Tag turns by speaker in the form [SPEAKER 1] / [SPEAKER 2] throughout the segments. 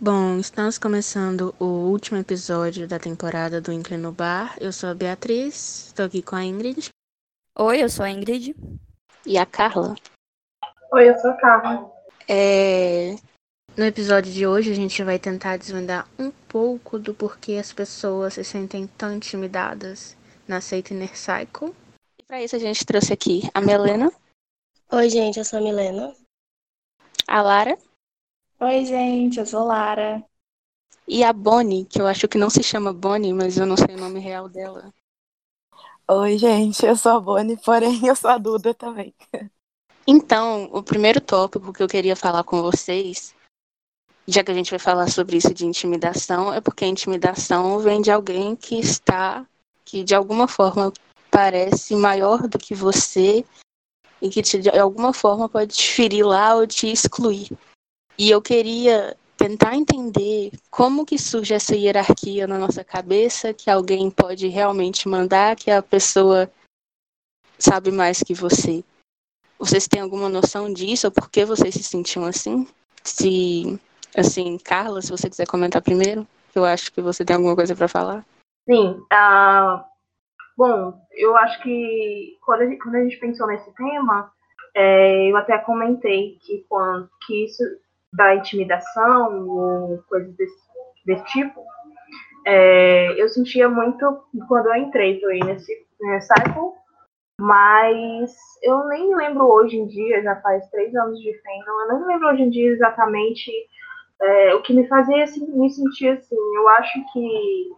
[SPEAKER 1] Bom, estamos começando o último episódio da temporada do Inclino Bar. Eu sou a Beatriz, estou aqui com a Ingrid.
[SPEAKER 2] Oi, eu sou a Ingrid.
[SPEAKER 1] E a Carla.
[SPEAKER 3] Oi, eu sou a Carla.
[SPEAKER 1] É... No episódio de hoje, a gente vai tentar desvendar um pouco do porquê as pessoas se sentem tão intimidadas na seita Inner Cycle. E para isso, a gente trouxe aqui a Melena.
[SPEAKER 4] Oi, gente, eu sou a Milena.
[SPEAKER 1] A Lara.
[SPEAKER 5] Oi, gente, eu sou Lara.
[SPEAKER 1] E a Bonnie, que eu acho que não se chama Bonnie, mas eu não sei o nome real dela.
[SPEAKER 6] Oi, gente, eu sou a Bonnie, porém eu sou a Duda também.
[SPEAKER 1] Então, o primeiro tópico que eu queria falar com vocês, já que a gente vai falar sobre isso de intimidação, é porque a intimidação vem de alguém que está, que de alguma forma parece maior do que você e que de alguma forma pode te ferir lá ou te excluir. E eu queria tentar entender como que surge essa hierarquia na nossa cabeça, que alguém pode realmente mandar, que a pessoa sabe mais que você. Vocês têm alguma noção disso? Ou por que vocês se sentiam assim? Se, assim, Carla, se você quiser comentar primeiro, eu acho que você tem alguma coisa para falar.
[SPEAKER 3] Sim. Uh, bom, eu acho que quando a gente, quando a gente pensou nesse tema, é, eu até comentei que, quando, que isso da intimidação ou coisas desse, desse tipo, é, eu sentia muito quando eu entrei nesse, nesse cycle, mas eu nem lembro hoje em dia, já faz três anos de fandom, eu não lembro hoje em dia exatamente é, o que me fazia assim, me sentir assim. Eu acho que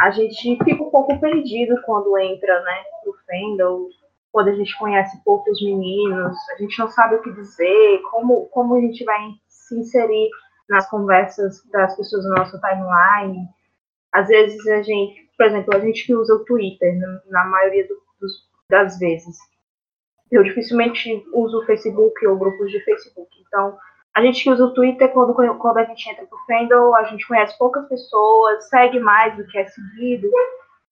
[SPEAKER 3] a gente fica um pouco perdido quando entra, né, no fandom, quando a gente conhece poucos meninos, a gente não sabe o que dizer, como, como a gente vai se inserir nas conversas das pessoas no nosso timeline. Às vezes a gente, por exemplo, a gente que usa o Twitter, na maioria do, dos, das vezes. Eu dificilmente uso o Facebook ou grupos de Facebook. Então, a gente usa o Twitter, quando, quando a gente entra pro Fandom, a gente conhece poucas pessoas, segue mais do que é seguido.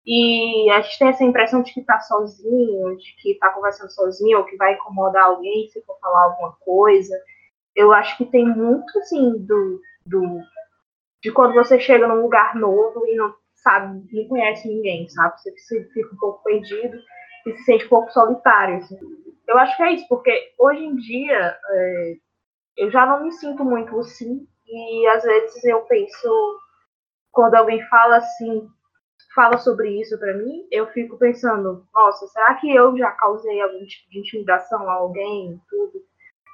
[SPEAKER 3] E a gente tem essa impressão de que tá sozinho, de que tá conversando sozinho, ou que vai incomodar alguém se for falar alguma coisa eu acho que tem muito, assim, do, do de quando você chega num lugar novo e não sabe, não conhece ninguém, sabe? Você fica um pouco perdido e se sente um pouco solitário. Assim. Eu acho que é isso, porque hoje em dia é, eu já não me sinto muito assim e às vezes eu penso quando alguém fala assim, fala sobre isso para mim, eu fico pensando, nossa, será que eu já causei algum tipo de intimidação a alguém, tudo?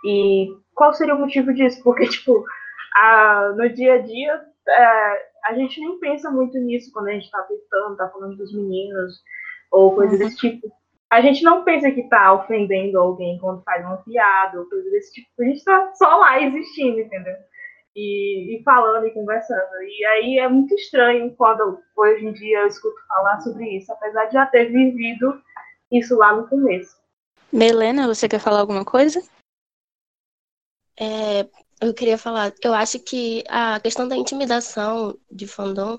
[SPEAKER 3] E qual seria o motivo disso? Porque, tipo, a, no dia a dia, é, a gente nem pensa muito nisso quando a gente tá tentando, tá falando dos meninos, ou coisa uhum. desse tipo. A gente não pensa que tá ofendendo alguém quando faz uma piada, ou coisa desse tipo. A gente tá só lá existindo, entendeu? E, e, falando e conversando. E aí é muito estranho quando hoje em dia eu escuto falar sobre isso, apesar de já ter vivido isso lá no começo.
[SPEAKER 1] Melena, você quer falar alguma coisa?
[SPEAKER 4] É, eu queria falar, eu acho que a questão da intimidação de fandom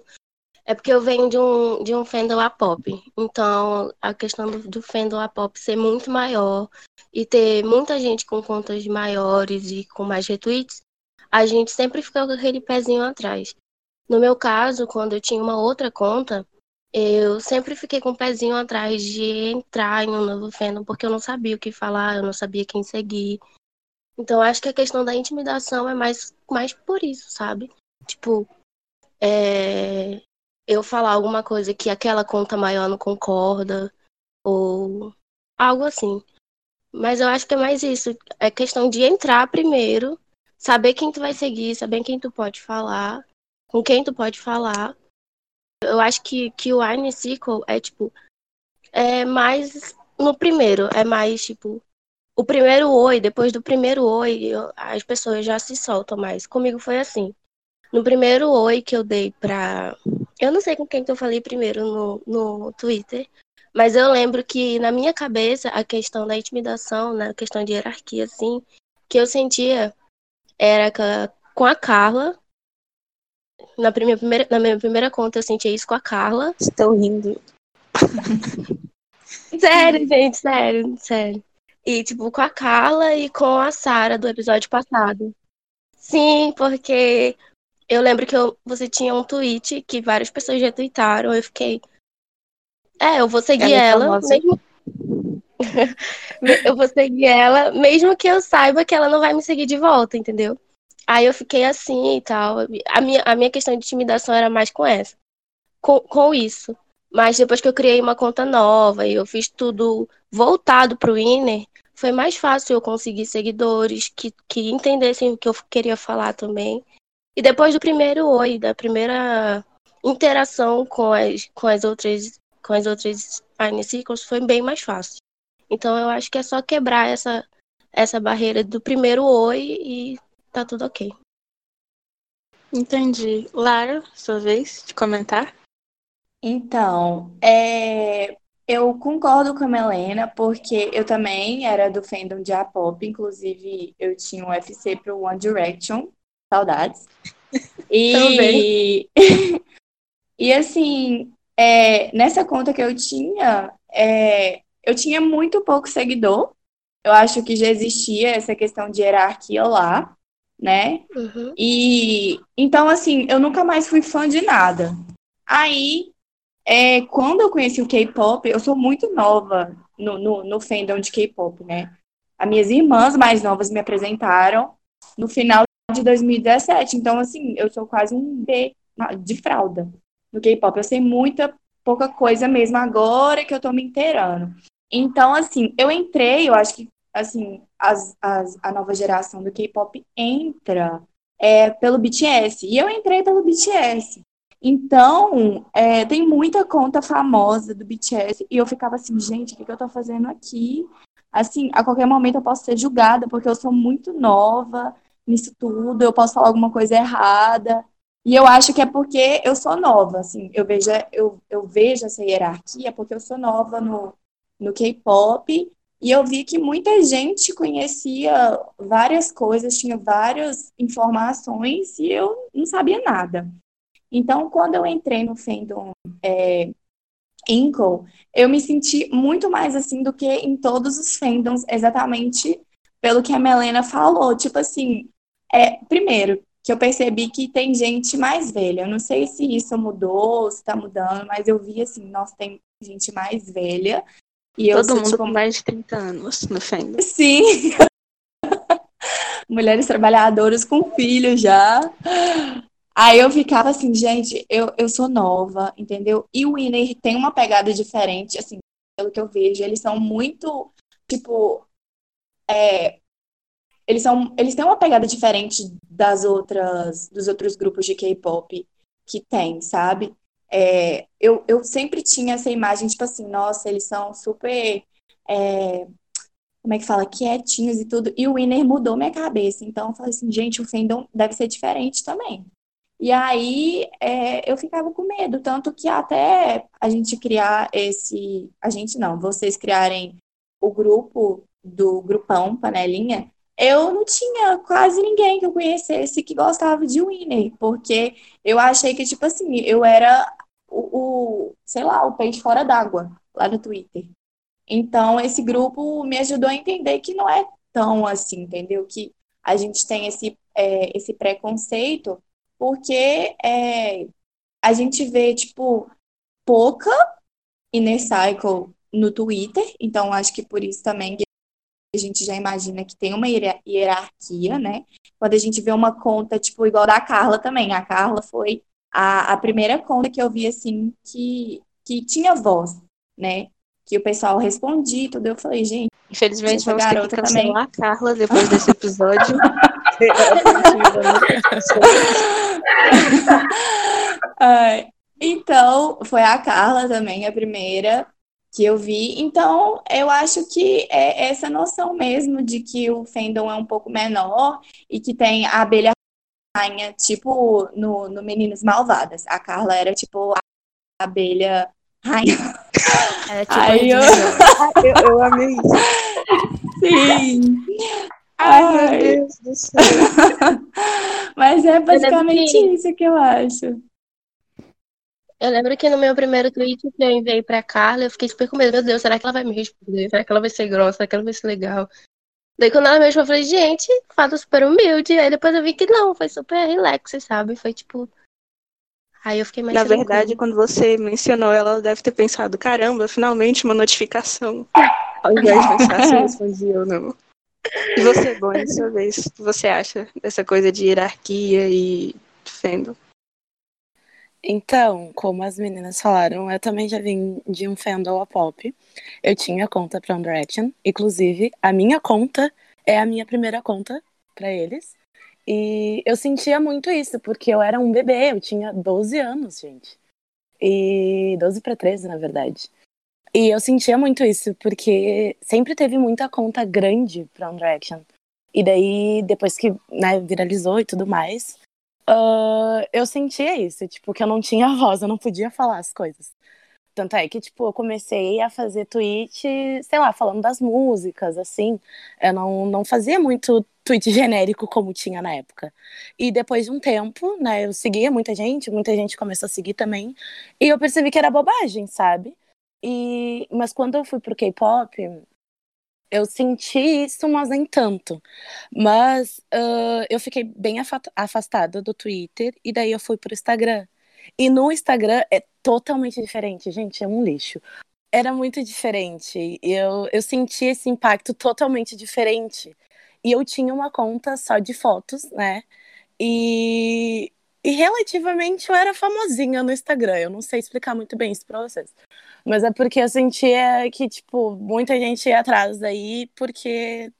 [SPEAKER 4] é porque eu venho de um, de um fandom A-pop. Então, a questão do, do fandom A-pop ser muito maior e ter muita gente com contas maiores e com mais retweets, a gente sempre fica com aquele pezinho atrás. No meu caso, quando eu tinha uma outra conta, eu sempre fiquei com o pezinho atrás de entrar em um novo fandom, porque eu não sabia o que falar, eu não sabia quem seguir. Então, acho que a questão da intimidação é mais, mais por isso, sabe? Tipo, é, eu falar alguma coisa que aquela conta maior não concorda, ou algo assim. Mas eu acho que é mais isso. É questão de entrar primeiro, saber quem tu vai seguir, saber quem tu pode falar, com quem tu pode falar. Eu acho que, que o Iron Circle é, tipo, é mais no primeiro, é mais, tipo, o primeiro oi, depois do primeiro oi, eu, as pessoas já se soltam mais. Comigo foi assim. No primeiro oi que eu dei pra. Eu não sei com quem que eu falei primeiro no, no Twitter, mas eu lembro que na minha cabeça a questão da intimidação, né, a questão de hierarquia, assim, que eu sentia era com a Carla. Na, minha primeira, na minha primeira conta eu sentia isso com a Carla.
[SPEAKER 1] Estou rindo.
[SPEAKER 4] Sério, gente, sério, sério. E, tipo, com a Carla e com a Sara do episódio passado. Sim, porque eu lembro que eu, você tinha um tweet que várias pessoas retweetaram. Eu fiquei. É, eu vou seguir
[SPEAKER 1] Ela é
[SPEAKER 4] ela,
[SPEAKER 1] famosa.
[SPEAKER 4] mesmo. eu vou seguir ela, mesmo que eu saiba que ela não vai me seguir de volta, entendeu? Aí eu fiquei assim e tal. A minha, a minha questão de intimidação era mais com essa. Com, com isso. Mas depois que eu criei uma conta nova e eu fiz tudo voltado pro Inner, foi mais fácil eu conseguir seguidores que, que entendessem o que eu queria falar também. E depois do primeiro oi, da primeira interação com as, com as outras com as outras Inner Circles, foi bem mais fácil. Então eu acho que é só quebrar essa, essa barreira do primeiro oi e tá tudo ok.
[SPEAKER 1] Entendi. Lara, sua vez de comentar?
[SPEAKER 5] Então, é, eu concordo com a Melena, porque eu também era do fandom de A-pop, inclusive eu tinha um UFC pro One Direction, saudades. E, e assim, é, nessa conta que eu tinha, é, eu tinha muito pouco seguidor. Eu acho que já existia essa questão de hierarquia lá, né?
[SPEAKER 4] Uhum.
[SPEAKER 5] E então, assim, eu nunca mais fui fã de nada. Aí, é, quando eu conheci o K-pop, eu sou muito nova no, no, no fandom de K-pop, né? As minhas irmãs mais novas me apresentaram no final de 2017. Então, assim, eu sou quase um B de fralda no K-pop. Eu sei muita pouca coisa mesmo agora que eu tô me inteirando. Então, assim, eu entrei, eu acho que, assim, as, as, a nova geração do K-pop entra é, pelo BTS. E eu entrei pelo BTS. Então, é, tem muita conta famosa do BTS. E eu ficava assim, gente, o que, que eu tô fazendo aqui? Assim, a qualquer momento eu posso ser julgada, porque eu sou muito nova nisso tudo, eu posso falar alguma coisa errada. E eu acho que é porque eu sou nova, assim, eu vejo, eu, eu vejo essa hierarquia porque eu sou nova no, no K-pop e eu vi que muita gente conhecia várias coisas, tinha várias informações e eu não sabia nada. Então, quando eu entrei no fandom é, eu me senti muito mais assim do que em todos os fandoms, exatamente pelo que a Melena falou. Tipo assim, é, primeiro, que eu percebi que tem gente mais velha. Eu não sei se isso mudou, se tá mudando, mas eu vi assim, nossa, tem gente mais velha. E eu
[SPEAKER 1] Todo
[SPEAKER 5] sou,
[SPEAKER 1] mundo
[SPEAKER 5] tipo,
[SPEAKER 1] com mais de 30 anos no fandom.
[SPEAKER 5] Sim. Mulheres trabalhadoras com filhos já. Aí eu ficava assim, gente, eu, eu sou nova, entendeu? E o Winner tem uma pegada diferente, assim, pelo que eu vejo. Eles são muito, tipo, é, eles são, eles têm uma pegada diferente das outras, dos outros grupos de K-pop que tem, sabe? É, eu, eu sempre tinha essa imagem, tipo assim, nossa, eles são super, é, como é que fala, quietinhos e tudo. E o Winner mudou minha cabeça. Então eu falei assim, gente, o fandom deve ser diferente também. E aí é, eu ficava com medo, tanto que até a gente criar esse, a gente não, vocês criarem o grupo do grupão Panelinha, eu não tinha quase ninguém que eu conhecesse que gostava de Winner, porque eu achei que, tipo assim, eu era o, o sei lá, o peixe fora d'água lá no Twitter. Então, esse grupo me ajudou a entender que não é tão assim, entendeu? Que a gente tem esse, é, esse preconceito, porque é, a gente vê, tipo, pouca Inner Cycle no Twitter, então acho que por isso também a gente já imagina que tem uma hiera- hierarquia, né? Quando a gente vê uma conta, tipo, igual da Carla também. A Carla foi a, a primeira conta que eu vi, assim, que, que tinha voz, né? Que o pessoal respondia e tudo. Eu falei, gente,
[SPEAKER 1] Infelizmente, vamos ter que cancelar
[SPEAKER 5] também.
[SPEAKER 1] a Carla depois desse episódio.
[SPEAKER 5] Então, foi a Carla também, a primeira que eu vi. Então, eu acho que é essa noção mesmo de que o fandom é um pouco menor e que tem a abelha rainha, tipo no, no Meninas Malvadas. A Carla era tipo a abelha rainha.
[SPEAKER 2] É tipo
[SPEAKER 5] Aí eu-
[SPEAKER 1] eu, eu amei isso.
[SPEAKER 5] Sim.
[SPEAKER 1] Ai,
[SPEAKER 5] Ai.
[SPEAKER 1] meu Deus do céu.
[SPEAKER 5] Mas é basicamente
[SPEAKER 4] assim,
[SPEAKER 5] isso que eu acho.
[SPEAKER 4] Eu lembro que no meu primeiro tweet que eu enviei pra Carla, eu fiquei super com medo. Meu Deus, será que ela vai me responder? Será que ela vai ser grossa? Será que ela vai ser legal? Daí quando ela me respondeu, eu falei, gente, fada super humilde. Aí depois eu vi que não, foi super relax, sabe? Foi tipo. Aí eu fiquei mais
[SPEAKER 1] Na verdade, quando você mencionou ela, ela deve ter pensado, caramba, finalmente uma notificação. Ao invés de pensar se respondi ou não. E você, Bonnie, sua vez, o que você acha dessa coisa de hierarquia e fandom?
[SPEAKER 6] Então, como as meninas falaram, eu também já vim de um fandom a pop. Eu tinha conta pra One Direction. Inclusive, a minha conta é a minha primeira conta pra eles. E eu sentia muito isso, porque eu era um bebê, eu tinha 12 anos, gente. E 12 para 13, na verdade. E eu sentia muito isso, porque sempre teve muita conta grande pra One Direction. E daí, depois que né, viralizou e tudo mais, ah, eu sentia isso, tipo, que eu não tinha voz, eu não podia falar as coisas. Tanto é que, tipo, eu comecei a fazer tweet, sei lá, falando das músicas, assim. Eu não, não fazia muito tweet genérico como tinha na época. E depois de um tempo, né, eu seguia muita gente, muita gente começou a seguir também. E eu percebi que era bobagem, sabe? E, mas quando eu fui pro K-pop, eu senti isso, mas nem tanto. Mas ah, eu fiquei bem afa- afastada do Twitter e daí eu fui pro Instagram. E no Instagram é totalmente diferente, gente, é um lixo. Era muito diferente. Eu, eu senti esse impacto totalmente diferente. E eu tinha uma conta só de fotos, né? E, e relativamente eu era famosinha no Instagram. Eu não sei explicar muito bem isso pra vocês. Mas é porque eu sentia que, tipo, muita gente ia atrás daí, porque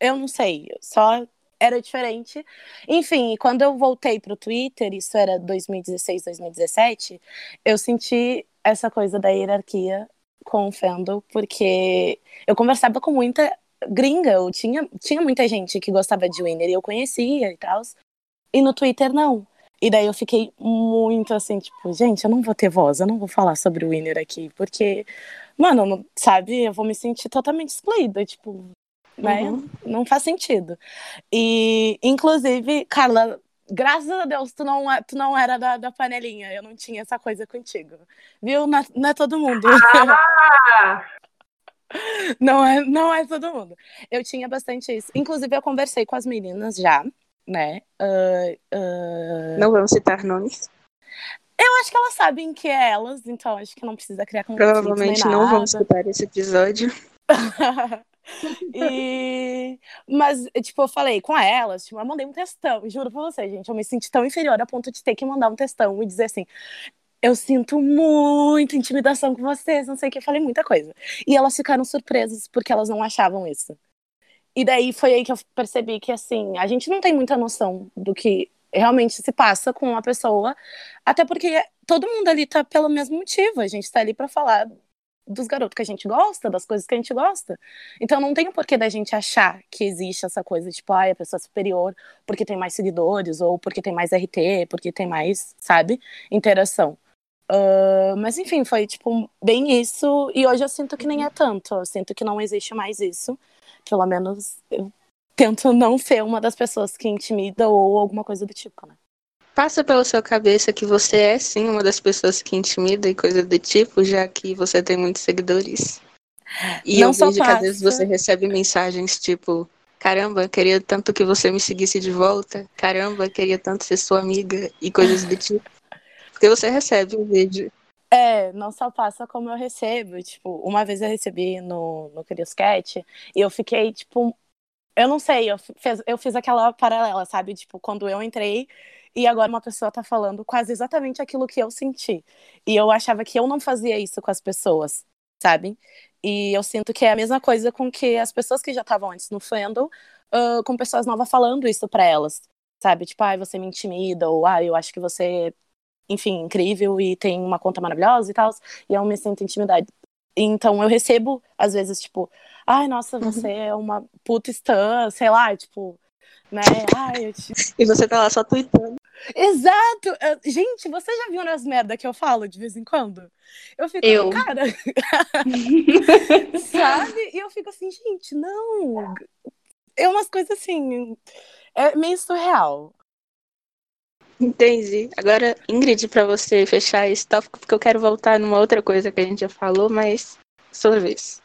[SPEAKER 6] eu não sei, só era diferente. Enfim, quando eu voltei pro Twitter, isso era 2016, 2017, eu senti essa coisa da hierarquia com o fandom, porque eu conversava com muita gringa, eu tinha, tinha muita gente que gostava de Winner e eu conhecia e tal, e no Twitter não. E daí eu fiquei muito assim, tipo, gente, eu não vou ter voz, eu não vou falar sobre o Winner aqui, porque, mano, não- sabe, eu vou me sentir totalmente excluída, tipo, né?
[SPEAKER 1] Uhum.
[SPEAKER 6] Não faz sentido. E, inclusive, Carla, graças a Deus, tu não, é- tu não era da, da panelinha, eu não tinha essa coisa contigo. Viu? Não é, não é todo mundo.
[SPEAKER 3] Ah,
[SPEAKER 6] Não é, não é todo mundo. Eu tinha bastante isso. Inclusive, eu conversei com as meninas já, né? Ah, ah,
[SPEAKER 1] Não vamos citar nomes.
[SPEAKER 6] Eu acho que elas sabem que é elas, então acho que não precisa criar conflitos
[SPEAKER 1] Provavelmente não vamos escutar esse episódio.
[SPEAKER 6] e... Mas, tipo, eu falei com elas, tipo, eu mandei um textão, juro pra você, gente, eu me senti tão inferior a ponto de ter que mandar um textão e dizer assim, eu sinto muita intimidação com vocês, não sei o que, eu falei muita coisa. E elas ficaram surpresas porque elas não achavam isso. E daí foi aí que eu percebi que, assim, a gente não tem muita noção do que realmente se passa com uma pessoa, até porque todo mundo ali tá pelo mesmo motivo, a gente tá ali pra falar dos garotos que a gente gosta, das coisas que a gente gosta. Então não tem o porquê da gente achar que existe essa coisa, tipo, ai, a pessoa é superior porque tem mais seguidores, ou porque tem mais RT, porque tem mais, sabe, interação. Ah, mas enfim, foi tipo bem isso, e hoje eu sinto que nem é tanto, eu sinto que não existe mais isso. Pelo menos eu tento não ser uma das pessoas que intimida ou alguma coisa do tipo, né?
[SPEAKER 1] Passa pela sua cabeça que você é sim uma das pessoas que intimida e coisa do tipo, já que você tem muitos seguidores. E
[SPEAKER 6] Não
[SPEAKER 1] eu vejo que às vezes
[SPEAKER 6] passa.
[SPEAKER 1] você recebe mensagens tipo: Caramba, queria tanto que você me seguisse de volta. Caramba, queria tanto ser sua amiga e coisas do tipo. Porque você recebe o vídeo.
[SPEAKER 6] É, não só passa como eu recebo. Tipo, uma vez eu recebi no, no Curioscat e eu fiquei, tipo, eu não sei, eu fiz, eu fiz aquela paralela, sabe? Tipo, quando eu entrei e agora uma pessoa tá falando quase exatamente aquilo que eu senti. E eu achava que eu não fazia isso com as pessoas, sabe? E eu sinto que é a mesma coisa com que as pessoas que já estavam antes no fandom, ah, com pessoas novas falando isso pra elas, sabe? Tipo, ai, você me intimida, ou ai, eu acho que você enfim, incrível e tem uma conta maravilhosa e tal, e eu me sinto intimidade. Então eu recebo, às vezes, tipo, ai, nossa, você é uma puta stan, sei lá, tipo, né? Ai, eu te...
[SPEAKER 1] E você tá lá só tweetando.
[SPEAKER 6] Exato! Gente, você já viu nas merda que eu falo de vez em quando? Eu fico,
[SPEAKER 2] Eu.
[SPEAKER 6] cara, sabe? E eu fico assim, gente, não. É umas coisas assim, é meio surreal.
[SPEAKER 1] Entendi. Agora, Ingrid, pra você fechar esse tópico, porque eu quero voltar numa outra coisa que a gente já falou, mas sua vez.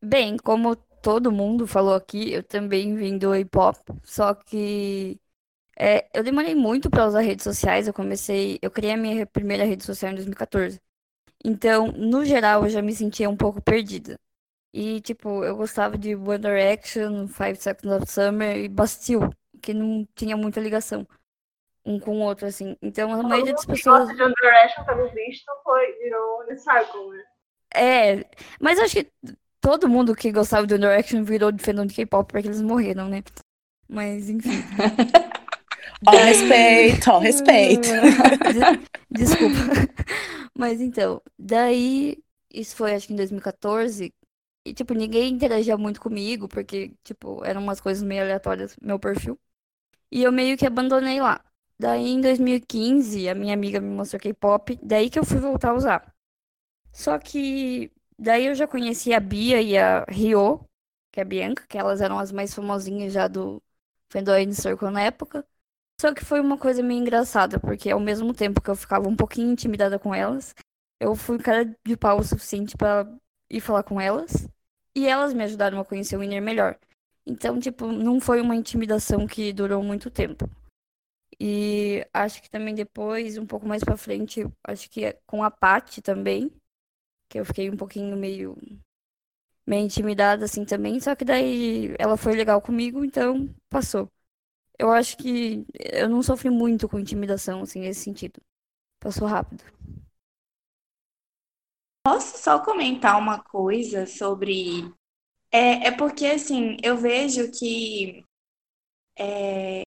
[SPEAKER 2] Bem, como todo mundo falou aqui, eu também vim do hip-hop, só que é, eu demorei muito para usar redes sociais. Eu comecei, eu criei a minha primeira rede social em 2014. Então, no geral, eu já me sentia um pouco perdida. E, tipo, eu gostava de One Direction, Five Seconds of Summer e Bastille, que não tinha muita ligação um com o outro, assim. Então, a maioria das pessoas.
[SPEAKER 3] de One Direction, pelo visto, foi, virou Cycle, né?
[SPEAKER 2] É, mas acho que todo mundo que gostava de One Direction virou de fandom de K-pop porque eles morreram, né? Mas, enfim.
[SPEAKER 6] All respeito, all respeito.
[SPEAKER 2] Desculpa. Mas então, daí, isso foi acho que em 2014. E, tipo, ninguém interagia muito comigo, porque, tipo, eram umas coisas meio aleatórias, meu perfil. E eu meio que abandonei lá. Daí, em 2015, a minha amiga me mostrou K-pop, daí que eu fui voltar a usar. Só que, daí eu já conheci a Bia e a Rio, que é a Bianca, que elas eram as mais famosinhas já do Fandom Circle na época. Só que foi uma coisa meio engraçada, porque ao mesmo tempo que eu ficava um pouquinho intimidada com elas, eu fui cara de pau o suficiente para ir falar com elas. E elas me ajudaram a conhecer o Winner melhor. Então, tipo, não foi uma intimidação que durou muito tempo. E acho que também depois, um pouco mais pra frente, acho que é com a Paty também, que eu fiquei um pouquinho meio meio intimidada assim também, só que daí ela foi legal comigo, então passou eu acho que eu não sofri muito com intimidação, assim, nesse sentido. Passou rápido.
[SPEAKER 5] Posso só comentar uma coisa sobre. É, é porque, assim, eu vejo que. É...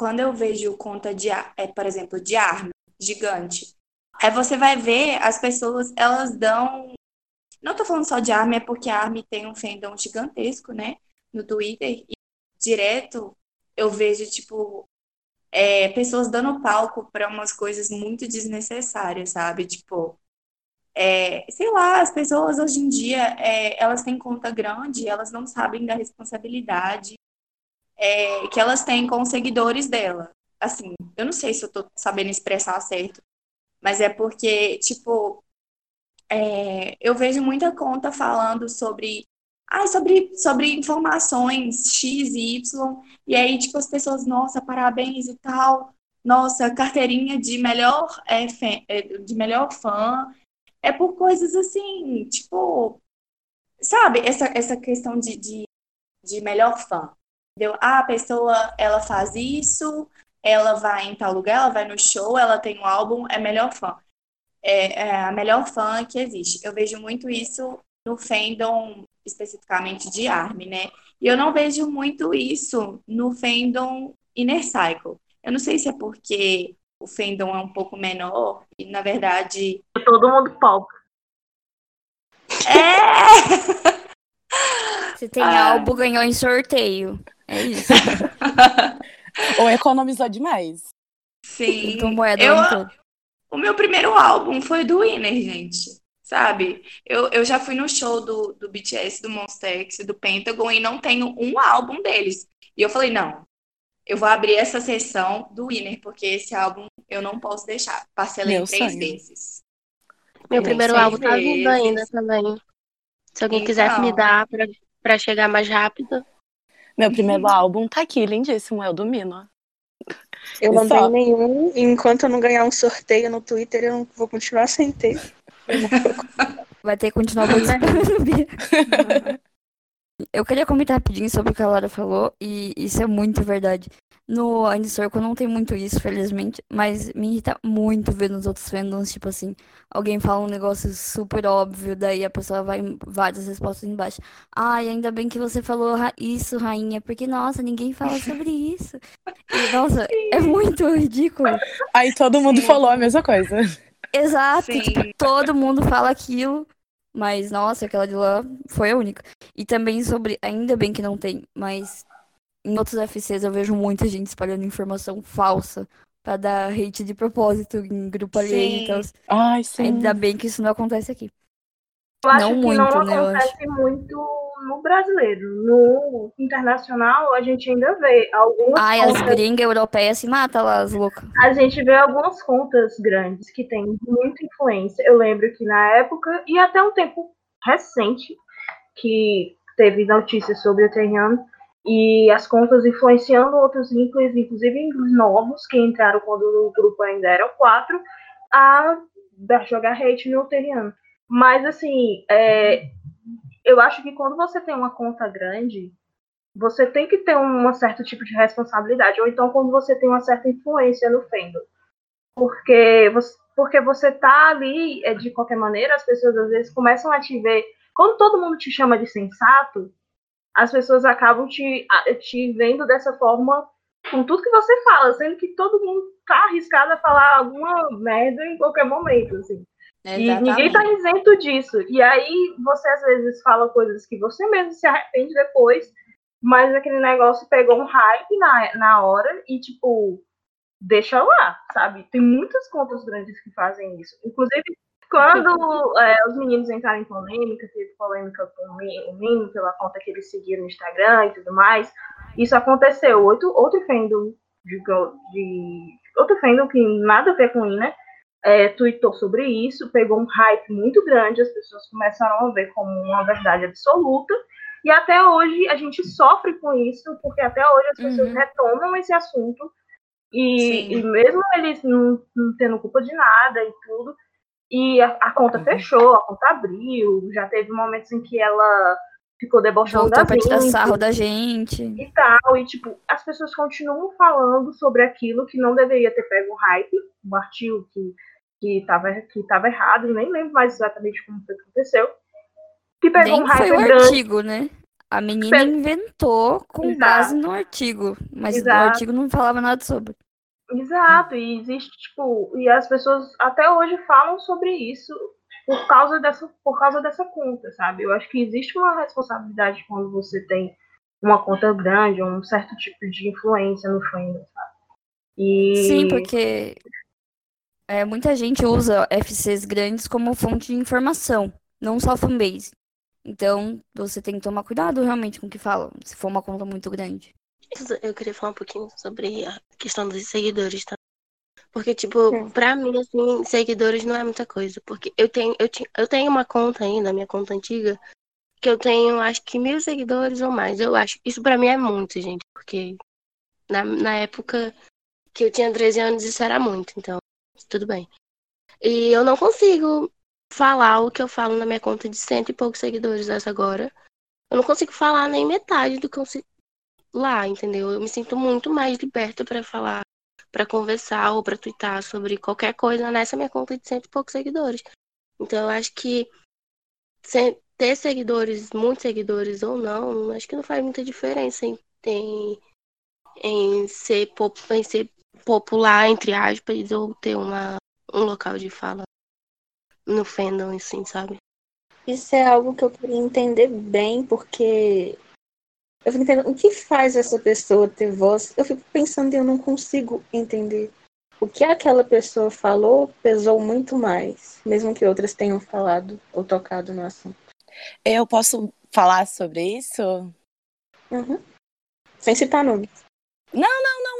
[SPEAKER 5] Quando eu vejo conta de, é, por exemplo, de arma gigante, aí você vai ver as pessoas, elas dão. Não tô falando só de arma, é porque a Army tem um fandom gigantesco, né? No Twitter. E direto eu vejo, tipo, é, pessoas dando palco para umas coisas muito desnecessárias, sabe? Tipo, é, sei lá, as pessoas hoje em dia, é, elas têm conta grande, elas não sabem da responsabilidade é, que elas têm com os seguidores dela. Assim, eu não sei se eu tô sabendo expressar certo, mas é porque, tipo, é, eu vejo muita conta falando sobre ah, sobre, sobre informações X e Y, e aí, tipo, as pessoas, nossa, parabéns e tal, nossa, carteirinha de melhor, é, de melhor fã, é por coisas assim, tipo, sabe, essa, essa questão de, de, de melhor fã, entendeu? Ah, a pessoa, ela faz isso, ela vai em tal lugar, ela vai no show, ela tem um álbum, é melhor fã. É, é a melhor fã que existe. Eu vejo muito isso no fandom especificamente de ARM, né? E eu não vejo muito isso no fandom Inner Cycle. Eu não sei se é porque o fandom é um pouco menor e, na verdade...
[SPEAKER 3] Todo mundo pop.
[SPEAKER 5] É!
[SPEAKER 2] Se tem ah. álbum, ganhou em sorteio. É isso.
[SPEAKER 6] Ou economizou demais.
[SPEAKER 5] Sim.
[SPEAKER 2] Então, moeda
[SPEAKER 5] eu, o meu primeiro álbum foi do Winner, gente sabe? Eu, eu já fui no show do, do BTS, do Monster X, do Pentagon, e não tenho um álbum deles. E eu falei, não, eu vou abrir essa sessão do Winner, porque esse álbum eu não posso deixar. Parcelei Meu três sonho. vezes.
[SPEAKER 4] Meu primeiro álbum tá vindo ainda também. Se alguém então... quiser me dar pra, pra chegar mais rápido.
[SPEAKER 6] Meu primeiro álbum tá aqui, lindíssimo, é o do Mino.
[SPEAKER 1] Eu não tenho nenhum, enquanto eu não ganhar um sorteio no Twitter, eu vou continuar sem ter.
[SPEAKER 2] Vai ter que continuar participando. Eu queria comentar rapidinho sobre o que a Laura falou, e isso é muito verdade. No Circle não tem muito isso, felizmente, mas me irrita muito ver nos outros fandoms, tipo assim, alguém fala um negócio super óbvio, daí a pessoa vai várias respostas embaixo. Ai, ainda bem que você falou isso, rainha, porque, nossa, ninguém fala sobre isso. E, nossa, é muito ridículo.
[SPEAKER 6] Aí todo mundo Sim. falou a mesma coisa.
[SPEAKER 2] Exato, tipo, todo mundo fala aquilo, mas nossa, aquela de lá foi a única. E também sobre, ainda bem que não tem, mas em outros FCs eu vejo muita gente espalhando informação falsa pra dar hate de propósito em grupo alheio. Então,
[SPEAKER 6] Ai, sim.
[SPEAKER 2] Ainda bem que isso não acontece aqui.
[SPEAKER 3] Eu acho não que muito, não né, acontece muito no brasileiro. No internacional, a gente ainda vê algumas
[SPEAKER 2] Ai, as
[SPEAKER 3] contas.
[SPEAKER 2] gringas europeias se matam lá, as loucas.
[SPEAKER 3] A gente vê algumas contas grandes que têm muita influência. Eu lembro que na época, e até um tempo recente, que teve notícias sobre o Tehran, e as contas influenciando outros vínculos, inclusive vínculos novos, que entraram quando o grupo ainda era o 4, a jogar hate no Tehran. Mas, assim, é, eu acho que quando você tem uma conta grande, você tem que ter um certo tipo de responsabilidade. Ou então quando você tem uma certa influência no fandom. Porque você, porque você tá ali, é, de qualquer maneira, as pessoas às vezes começam a te ver. Quando todo mundo te chama de sensato, as pessoas acabam te, te vendo dessa forma com tudo que você fala, sendo que todo mundo tá arriscado a falar alguma merda em qualquer momento, assim. E ninguém tá isento disso. E aí você às vezes fala coisas que você mesmo se arrepende depois, mas aquele negócio pegou um hype na, na hora e, tipo, deixa lá, sabe? Tem muitas contas grandes que fazem isso. Inclusive, quando é, os meninos entraram em polêmica, teve polêmica com o Mi- o Mino pela conta que eles seguiram no Instagram e tudo mais, isso aconteceu. Outro, outro fandom de, de outro fandom que nada a ver com o Ina, é, tweetou sobre isso, pegou um hype muito grande, as pessoas começaram a ver como uma verdade absoluta, e até hoje a gente sofre com isso, porque até hoje as pessoas
[SPEAKER 2] Uhum.
[SPEAKER 3] retomam esse assunto, e, e mesmo eles não, não tendo culpa de nada e tudo, e a, a conta
[SPEAKER 6] Uhum.
[SPEAKER 3] fechou, a conta abriu, já teve momentos em que ela ficou debochando
[SPEAKER 2] Voltou
[SPEAKER 3] da
[SPEAKER 2] pra tirar
[SPEAKER 3] gente
[SPEAKER 2] sarro da gente.
[SPEAKER 3] e tal, e tipo, as pessoas continuam falando sobre aquilo que não deveria ter pego o hype, um artigo que, que, tava, que tava errado, eu nem lembro mais exatamente como foi que aconteceu, que pegou
[SPEAKER 2] Nem
[SPEAKER 3] um hype
[SPEAKER 2] foi o
[SPEAKER 3] grande,
[SPEAKER 2] artigo, né? A menina
[SPEAKER 3] Pe-
[SPEAKER 2] inventou com
[SPEAKER 3] Exato.
[SPEAKER 2] base no artigo. Mas
[SPEAKER 3] Exato.
[SPEAKER 2] o artigo não falava nada sobre.
[SPEAKER 3] Exato, e existe, tipo, e as pessoas até hoje falam sobre isso por causa dessa, por causa dessa conta, sabe? Eu acho que existe uma responsabilidade quando você tem uma conta grande, um certo tipo de influência no fandom, sabe? E...
[SPEAKER 2] Sim, porque é, muita gente usa FCs grandes como fonte de informação, não só fanbase. Então, você tem que tomar cuidado realmente com o que falam, se for uma conta muito grande.
[SPEAKER 4] Eu queria falar um pouquinho sobre a questão dos seguidores, tá? Porque, tipo, pra mim, assim, seguidores não é muita coisa. Porque eu tenho, eu, ti- eu tenho uma conta ainda, minha conta antiga, que eu tenho, acho que mil seguidores ou mais. Eu acho. Isso pra mim é muito, gente. Porque na, na época que eu tinha 13 anos, isso era muito. Então, tudo bem. E eu não consigo falar o que eu falo na minha conta de cento e poucos seguidores essa agora. Eu não consigo falar nem metade do que eu lá, entendeu? Eu me sinto muito mais liberta pra falar, pra conversar ou pra twittar sobre qualquer coisa nessa minha conta de cento e poucos seguidores. Então, eu acho que ter seguidores, muitos seguidores ou não, acho que não faz muita diferença em, em, em ser, em ser popular, entre aspas, ou ter uma, um local de fala no fandom, assim, sabe?
[SPEAKER 7] Isso é algo que eu queria entender bem, porque eu fico entendendo o que faz essa pessoa ter voz. Eu fico pensando e eu não consigo entender. O que aquela pessoa falou pesou muito mais, mesmo que outras tenham falado ou tocado no assunto.
[SPEAKER 6] Eu posso falar sobre isso?
[SPEAKER 7] Uhum. Sem citar nome.
[SPEAKER 6] Não,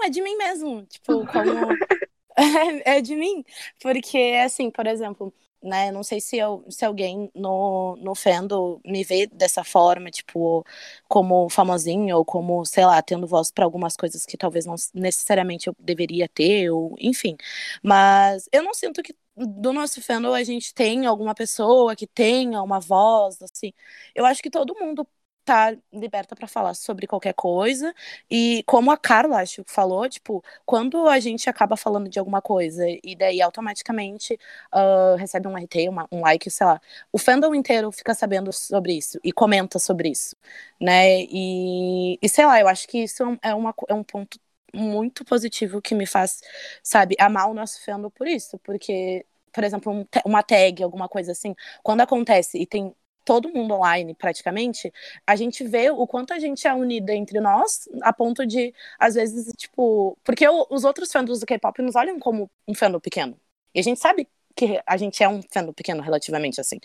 [SPEAKER 6] é de mim mesmo. Tipo, como. é, é de mim. Porque, assim, por exemplo, né? Não sei se, eu, se alguém no, no fandom me vê dessa forma, tipo, como famosinho, ou como, sei lá, tendo voz para algumas coisas que talvez não necessariamente eu deveria ter, ou enfim. Mas eu não sinto que do nosso fandom a gente tem alguma pessoa que tenha uma voz, assim. Eu acho que todo mundo tá liberta para falar sobre qualquer coisa. E como a Carla, acho que falou, tipo, quando a gente acaba falando de alguma coisa e daí automaticamente uh, recebe um RT, uma, um like, sei lá, o fandom inteiro fica sabendo sobre isso e comenta sobre isso, né? E, e sei lá, eu acho que isso é, uma, é um ponto muito positivo que me faz, sabe, amar o nosso fandom por isso, porque, por exemplo, um, uma tag, alguma coisa assim, quando acontece e tem todo mundo online, praticamente, a gente vê o quanto a gente é unida entre nós, a ponto de, às vezes, tipo. Porque os outros fandoms do K-pop nos olham como um fandom pequeno. E a gente sabe que a gente é um fandom pequeno relativamente assim.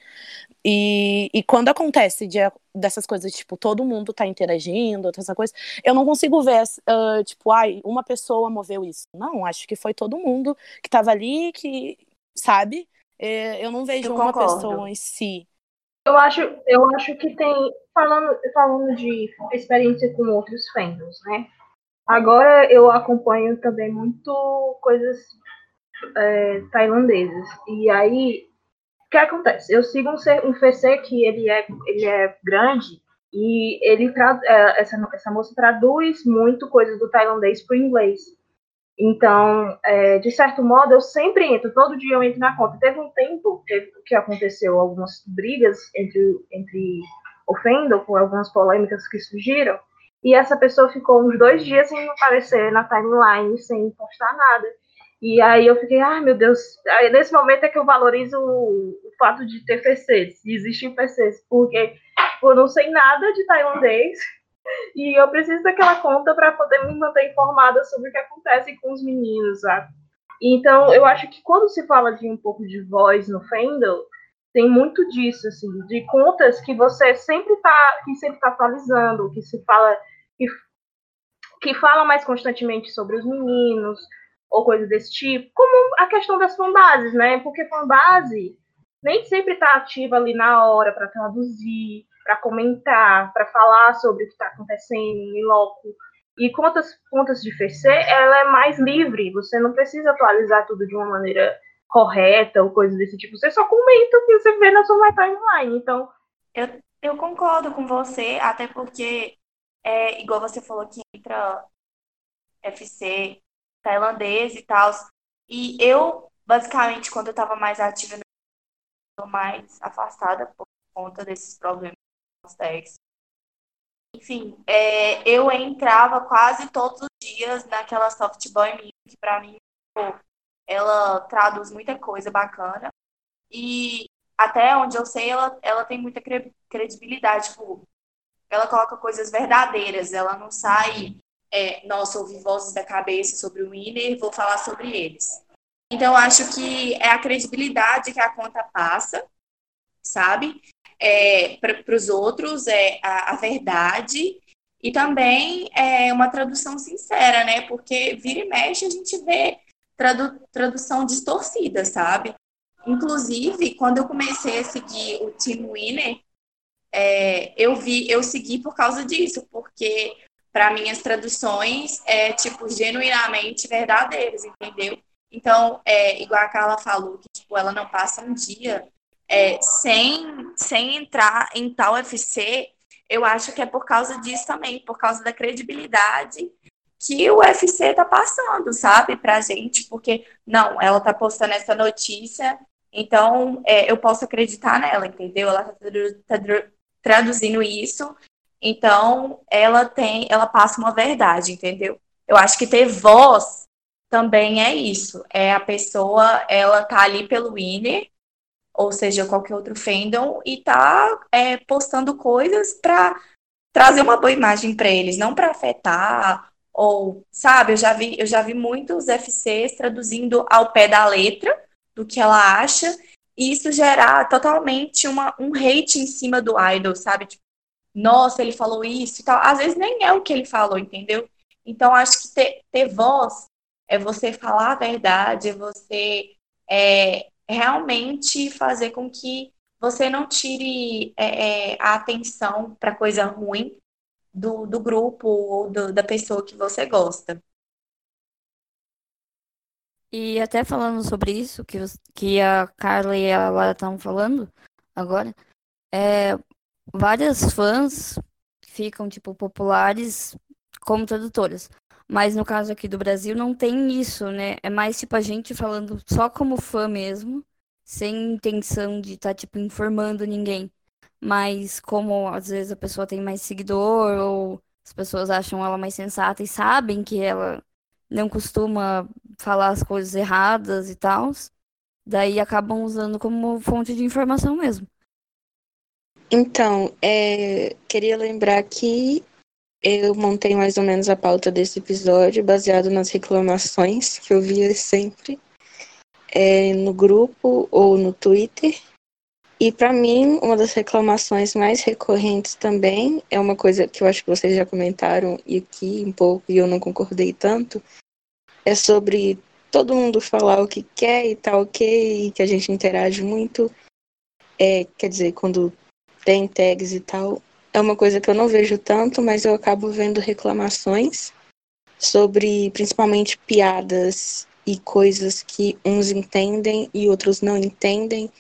[SPEAKER 6] E, e quando acontece de, dessas coisas, tipo, todo mundo tá interagindo, essa coisa, eu não consigo ver, uh, tipo, ai, uma pessoa moveu isso. Não, acho que foi todo mundo que tava ali, que, sabe? É, eu não vejo
[SPEAKER 5] Eu
[SPEAKER 6] uma pessoa em si.
[SPEAKER 3] Eu acho, eu acho que tem. Falando, falando de experiência com outros fandoms, né? Agora eu acompanho também muito coisas é, tailandesas. E aí, o que acontece? Eu sigo um, um FC que ele é, ele é grande e ele é, essa, essa moça traduz muito coisas do tailandês para o inglês. Então, é, de certo modo, eu sempre entro, todo dia eu entro na conta. Teve um tempo que, aconteceu algumas brigas entre, entre o Fendel, com algumas polêmicas que surgiram, e essa pessoa ficou uns dois dias sem aparecer na timeline, sem postar nada. E aí eu fiquei, ai meu Deus, aí nesse momento é que eu valorizo o, o fato de ter PCs, de existir PCs, porque eu não sei nada de tailandês, e eu preciso daquela conta para poder me manter informada sobre o que acontece com os meninos, sabe? Então, eu acho que quando se fala de um pouco de voz no Fandom, tem muito disso, assim, de contas que você sempre tá, que sempre tá atualizando, que se fala, que, que fala mais constantemente sobre os meninos, ou coisa desse tipo, como a questão das fanbases, né? Porque fanbase nem sempre tá ativa ali na hora para traduzir, para comentar, para falar sobre o que está acontecendo em loco. E contas, contas de FC, ela é mais livre, você não precisa atualizar tudo de uma maneira correta ou coisa desse tipo. Você só comenta o que você vê na sua timeline. Então,
[SPEAKER 5] Eu, eu concordo com você, até porque, é, igual você falou que entra FC tailandês e tal. E eu, basicamente, quando eu estava mais ativa, mais afastada por conta desses problemas Enfim, é, eu entrava quase todos os dias naquela softboy minha, que pra mim, pô, ela traduz muita coisa bacana. E até onde eu sei, ela, ela tem muita cre- credibilidade. Tipo, ela coloca coisas verdadeiras, ela não sai, é, nossa, ouvi vozes da cabeça sobre o Winner, vou falar sobre eles. Então, acho que é a credibilidade que a conta passa, sabe? É, para os outros, é a, a verdade e também é uma tradução sincera, né? Porque vira e mexe a gente vê tradu tradução distorcida, sabe? Inclusive, quando eu comecei a seguir o Team Winner, é, eu vi, eu segui por causa disso, porque para mim as traduções é tipo genuinamente verdadeiras, entendeu? Então, é, igual a Carla falou, que tipo, ela não passa um dia é, sem, sem entrar em tal UFC, eu acho que é por causa disso também, por causa da credibilidade que o UFC tá passando, sabe, pra gente, porque, não, ela tá postando essa notícia, então é, eu posso acreditar nela, entendeu? Ela tá, traduzindo isso, então ela tem, ela passa uma verdade, entendeu? Eu acho que ter voz também é isso, é a pessoa, ela tá ali pelo winner, ou seja, qualquer outro fandom, e tá é, postando coisas para trazer uma boa imagem para eles, não para afetar ou, sabe, eu já vi, eu já vi muitos FCs traduzindo ao pé da letra do que ela acha, e isso gerar totalmente uma, um hate em cima do idol, sabe? Tipo, nossa, ele falou isso e tal. Às vezes nem é o que ele falou, entendeu? Então, acho que ter, ter voz é você falar a verdade, é você é, realmente fazer com que você não tire é, é, a atenção para coisa ruim do, do grupo ou do- da pessoa que você gosta.
[SPEAKER 2] E até falando sobre isso, que, que a Carla e a Lara estavam falando agora, é, várias fãs ficam, tipo, populares como tradutoras. Mas no caso aqui do Brasil não tem isso, né? É mais, tipo, a gente falando só como fã mesmo, sem intenção de estar, tipo, informando ninguém. Mas como às vezes a pessoa tem mais seguidor, ou as pessoas acham ela mais sensata e sabem que ela não costuma falar as coisas erradas e tal, daí acabam usando como fonte de informação mesmo.
[SPEAKER 7] Então, é, queria lembrar que eu montei mais ou menos a pauta desse episódio baseado nas reclamações que eu via sempre. é, no grupo ou no Twitter. E para mim, uma das reclamações mais recorrentes também é uma coisa que eu acho que vocês já comentaram e aqui um pouco e eu não concordei tanto, é sobre todo mundo falar o que quer e tá ok, e que a gente interage muito. É, quer dizer, quando tem tags e tal, é uma coisa que eu não vejo tanto, mas eu acabo vendo reclamações sobre principalmente piadas e coisas que uns entendem e outros não entendem.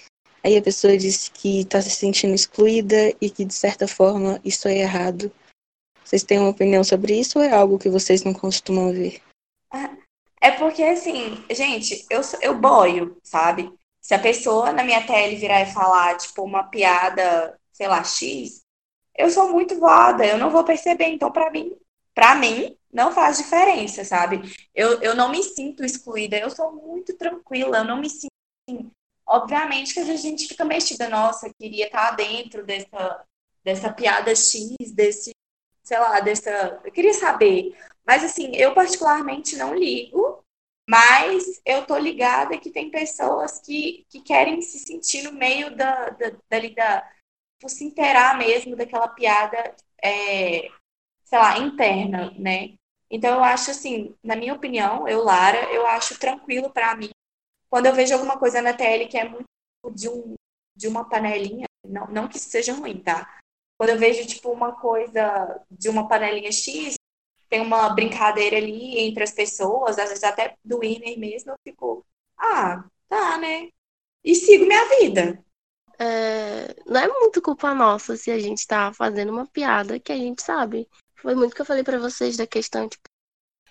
[SPEAKER 7] Aí a pessoa diz que está se sentindo excluída e que, de certa forma, isso é errado. Vocês têm uma opinião sobre isso ou é algo que vocês não costumam ver?
[SPEAKER 5] É porque, assim, gente, eu, eu boio, sabe? Se a pessoa na minha tele virar e falar, tipo, uma piada, sei lá, X, eu sou muito voada, eu não vou perceber. Então, para mim, para mim, não faz diferença, sabe? Eu, eu não me sinto excluída, eu sou muito tranquila, eu não me sinto. Assim, obviamente que a gente fica mexida, nossa, queria estar dentro dessa, dessa piada X, desse, sei lá, dessa. Eu queria saber. Mas assim, eu particularmente não ligo, mas eu tô ligada que tem pessoas que, que querem se sentir no meio da, da, dali da. Tipo, se inteirar mesmo daquela piada, é, sei lá, interna, né? Então, eu acho assim, na minha opinião, eu, Lara, eu acho tranquilo para mim. Quando eu vejo alguma coisa na tele que é muito de, um, de uma panelinha, não, não que isso seja ruim, tá? Quando eu vejo, tipo, uma coisa de uma panelinha X, tem uma brincadeira ali entre as pessoas, às vezes até do Winner mesmo, eu fico, ah, tá, né? E sigo minha vida.
[SPEAKER 4] É, não é muito culpa nossa se a gente tá fazendo uma piada que a gente sabe foi muito que eu falei para vocês da questão, tipo,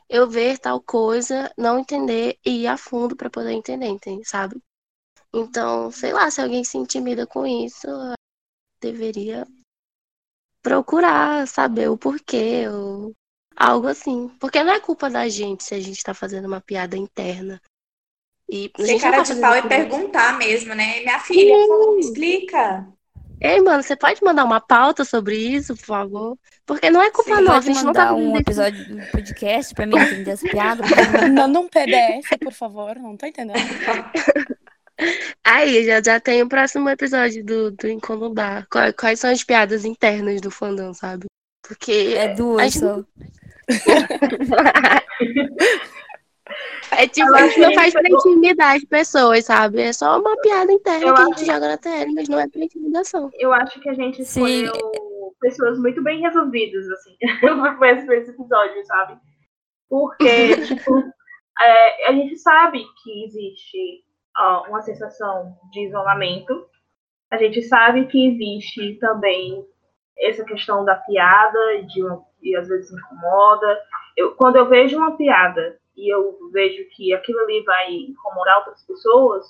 [SPEAKER 4] eu ver tal coisa, não entender e ir a fundo para poder entender, entende, sabe? Então, sei lá, se alguém se intimida com isso, deveria procurar saber o porquê, ou algo assim. Porque não é culpa da gente se a gente tá fazendo uma piada interna.
[SPEAKER 5] E Ser cara tá de pau e perguntar mesmo, né? Minha filha, favor, me explica.
[SPEAKER 4] Ei, mano, você pode mandar uma pauta sobre isso, por favor? Porque não é culpa Sim, nossa, a gente não tá
[SPEAKER 2] um episódio do podcast pra mim entender as piadas.
[SPEAKER 6] Manda um PDF, por favor, não tô entendendo.
[SPEAKER 4] Aí, já, já tem o próximo episódio do, do Incomodar. Quais, quais são as piadas internas do fandom, sabe? Porque.
[SPEAKER 2] É duas gente... só.
[SPEAKER 4] É tipo, a gente não faz pra intimidar as pessoas, sabe? É só uma piada interna eu que a gente joga na TL, mas não é pra intimidação.
[SPEAKER 3] Eu acho que a gente escolheu Sim. pessoas muito bem resolvidas, assim, pra esse episódio, sabe? Porque, tipo, é, a gente sabe que existe ó, uma sensação de isolamento. A gente sabe que existe também essa questão da piada, de, e às vezes incomoda. Eu, quando eu vejo uma piada e eu vejo que aquilo ali vai incomodar outras pessoas,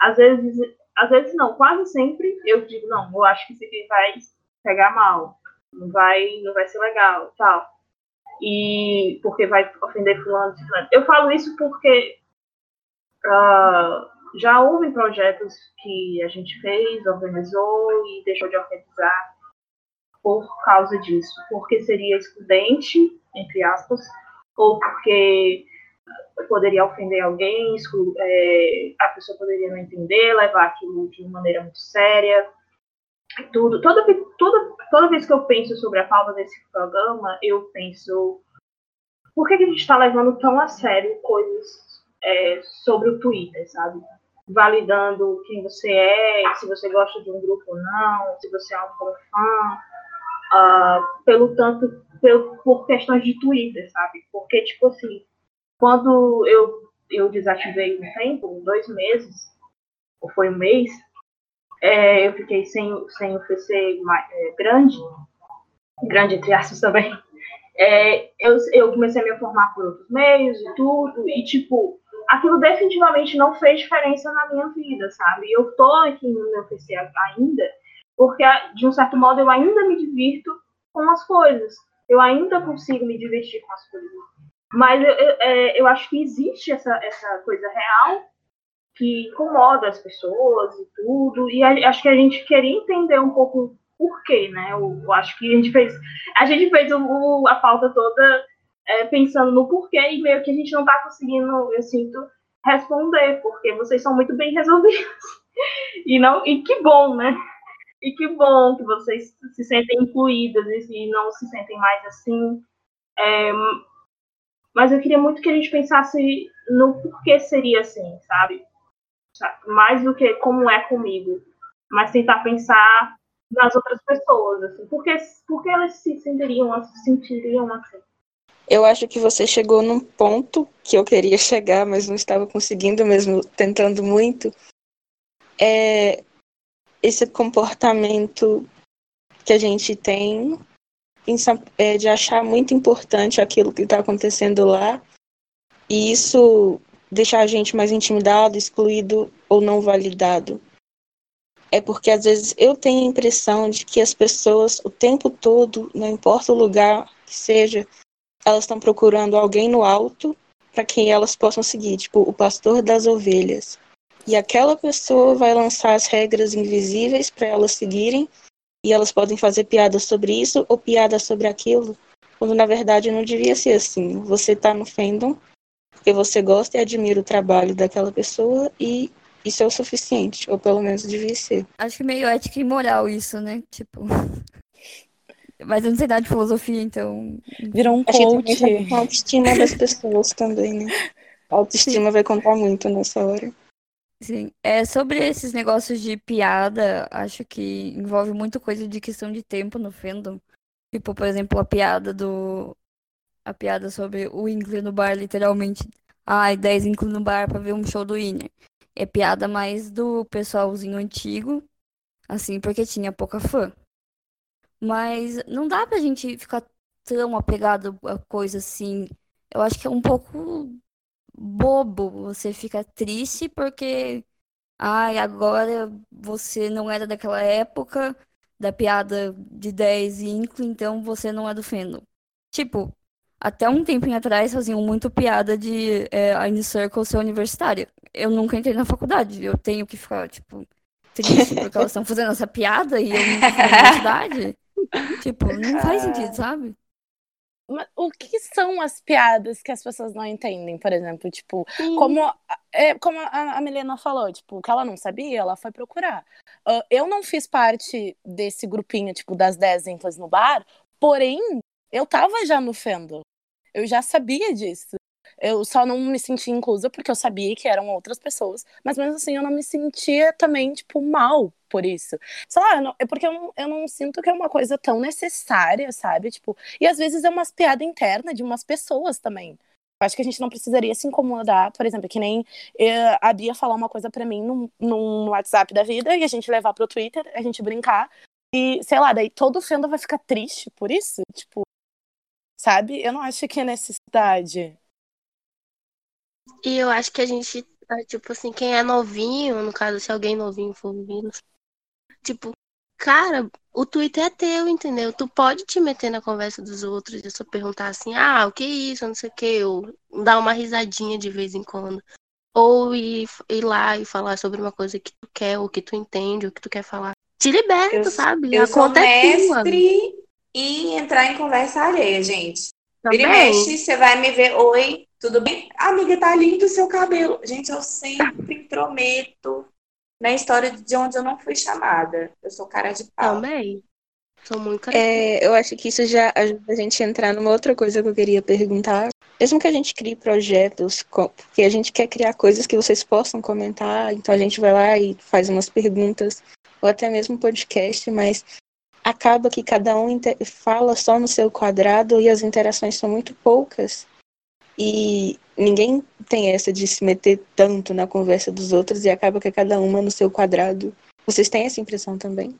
[SPEAKER 3] às vezes, às vezes não, quase sempre eu digo, não, eu acho que isso aqui vai pegar mal, não vai, não vai ser legal, tal. E porque vai ofender fulano, fulano. Eu falo isso porque uh, já houve projetos que a gente fez, organizou e deixou de organizar por causa disso, porque seria excludente, entre aspas, ou porque poderia ofender alguém, é, a pessoa poderia não entender, levar aquilo de maneira muito séria. Tudo, toda, toda, toda vez que eu penso sobre a pauta desse programa, eu penso por que, que a gente está levando tão a sério coisas é, sobre o Twitter, sabe? Validando quem você é, se você gosta de um grupo ou não, se você é um fã, uh, pelo tanto, pelo, por questões de Twitter, sabe? Porque, tipo assim, quando eu, eu desativei um tempo, dois meses, ou foi um mês, é, eu fiquei sem, sem o PC é, grande, grande entre aspas também. É, eu, eu comecei a me formar por outros meios e tudo, e tipo, aquilo definitivamente não fez diferença na minha vida, sabe? Eu tô aqui no meu PC ainda, porque de um certo modo eu ainda me divirto com as coisas. Eu ainda consigo me divertir com as coisas. Mas eu, eu, é, eu acho que existe essa, essa coisa real que incomoda as pessoas e tudo. E acho que a gente queria entender um pouco por quê, né? Eu, eu acho que a gente fez, a gente fez o, a pauta toda é, pensando no porquê e meio que a gente não está conseguindo, eu sinto, responder, porque vocês são muito bem resolvidos. E, não, e que bom, né? E que bom que vocês se sentem incluídas e não se sentem mais assim. É, mas eu queria muito que a gente pensasse no porquê seria assim, sabe? Mais do que como é comigo. Mas tentar pensar nas outras pessoas, assim. Por que, por que elas se sentiriam, se sentiriam assim?
[SPEAKER 1] Eu acho que você chegou num ponto que eu queria chegar, mas não estava conseguindo mesmo, tentando muito. É esse comportamento que a gente tem de achar muito importante aquilo que está acontecendo lá e isso deixar a gente mais intimidado, excluído ou não validado. É porque às vezes eu tenho a impressão de que as pessoas o tempo todo, não importa o lugar que seja, elas estão procurando alguém no alto para quem elas possam seguir, tipo o pastor das ovelhas. E aquela pessoa vai lançar as regras invisíveis para elas seguirem, e elas podem fazer piadas sobre isso ou piadas sobre aquilo, quando na verdade não devia ser assim. Você está no fandom porque você gosta e admira o trabalho daquela pessoa e isso é o suficiente, ou pelo menos devia ser.
[SPEAKER 2] Acho que meio ética e moral isso, né? Tipo. Mas eu não sei nada de filosofia, então.
[SPEAKER 6] Virou um coach.
[SPEAKER 1] A autoestima das pessoas também, né? A autoestima Sim. vai contar muito nessa hora.
[SPEAKER 2] Sim. É, sobre esses negócios de piada, acho que envolve muita coisa de questão de tempo no fandom. Tipo, por exemplo, a piada do. A piada sobre o Inkle no bar, literalmente. Ai, 10 Inkle no bar pra ver um show do Inner. É piada mais do pessoalzinho antigo, assim, porque tinha pouca fã. Mas não dá pra gente ficar tão apegado a coisa assim. Eu acho que é um pouco bobo. Você fica triste porque. Ai, agora você não era daquela época da piada de 10 e inclu, então você não é do fandom. Tipo, até um tempinho atrás faziam muito piada de é, a Circle ser universitária. Eu nunca entrei na faculdade. Eu tenho que ficar, tipo, triste porque elas estão fazendo essa piada e eu nunca fui na universidade. Tipo, não faz sentido, sabe?
[SPEAKER 6] O que são as piadas que as pessoas não entendem, por exemplo? Tipo, Sim. como, é, como a, a Milena falou, tipo, que ela não sabia, ela foi procurar. Uh, eu não fiz parte desse grupinho, tipo, das 10 ênfases no bar, porém, eu tava já no Fendo. Eu já sabia disso. Eu só não me sentia inclusa porque eu sabia que eram outras pessoas, mas mesmo assim eu não me sentia também, tipo, mal por isso. Sei lá, não, é porque eu não, eu não sinto que é uma coisa tão necessária, sabe? Tipo, e às vezes é umas piada interna de umas pessoas também. Eu acho que a gente não precisaria se incomodar, por exemplo, que nem eh, a Bia falar uma coisa para mim no, no WhatsApp da vida e a gente levar pro Twitter, a gente brincar. E, sei lá, daí todo o fandom vai ficar triste por isso. Tipo, sabe? Eu não acho que é necessidade.
[SPEAKER 4] E eu acho que a gente, é, tipo assim, quem é novinho, no caso, se alguém novinho for ouvindo, Tipo, cara, o Twitter é teu, entendeu? Tu pode te meter na conversa dos outros e só perguntar assim, ah, o que é isso, não sei o que, ou dar uma risadinha de vez em quando. Ou ir, ir lá e falar sobre uma coisa que tu quer, ou que tu entende, ou que tu quer falar. Te liberta,
[SPEAKER 5] eu,
[SPEAKER 4] sabe?
[SPEAKER 5] Eu sou mestre e entrar em conversa alheia, gente. Também. Vira mexe, você vai me ver, oi, tudo bem? Amiga, tá lindo o seu cabelo. Gente, eu sempre intrometo na história de onde eu não fui chamada. Eu sou cara de pau.
[SPEAKER 4] Também. Sou muito cara
[SPEAKER 1] é, Eu acho que isso já ajuda a gente a entrar numa outra coisa que eu queria perguntar. Mesmo que a gente crie projetos, porque a gente quer criar coisas que vocês possam comentar, então a gente vai lá e faz umas perguntas, ou até mesmo podcast, mas acaba que cada um fala só no seu quadrado e as interações são muito poucas. E ninguém tem essa de se meter tanto na conversa dos outros e acaba que cada uma no seu quadrado. Vocês têm essa impressão também?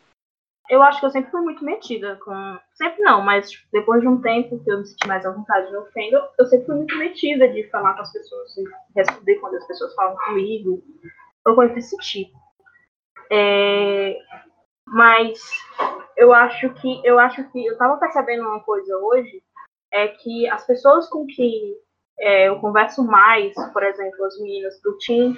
[SPEAKER 3] Eu acho que eu sempre fui muito metida com. Sempre não, mas tipo, depois de um tempo que eu me senti mais à vontade no Fendo, eu sempre fui muito metida de falar com as pessoas, de responder quando as pessoas falam comigo, ou coisa desse tipo. É... Mas eu acho que eu acho que eu tava percebendo uma coisa hoje, é que as pessoas com que é, eu converso mais, por exemplo, as meninas do Team,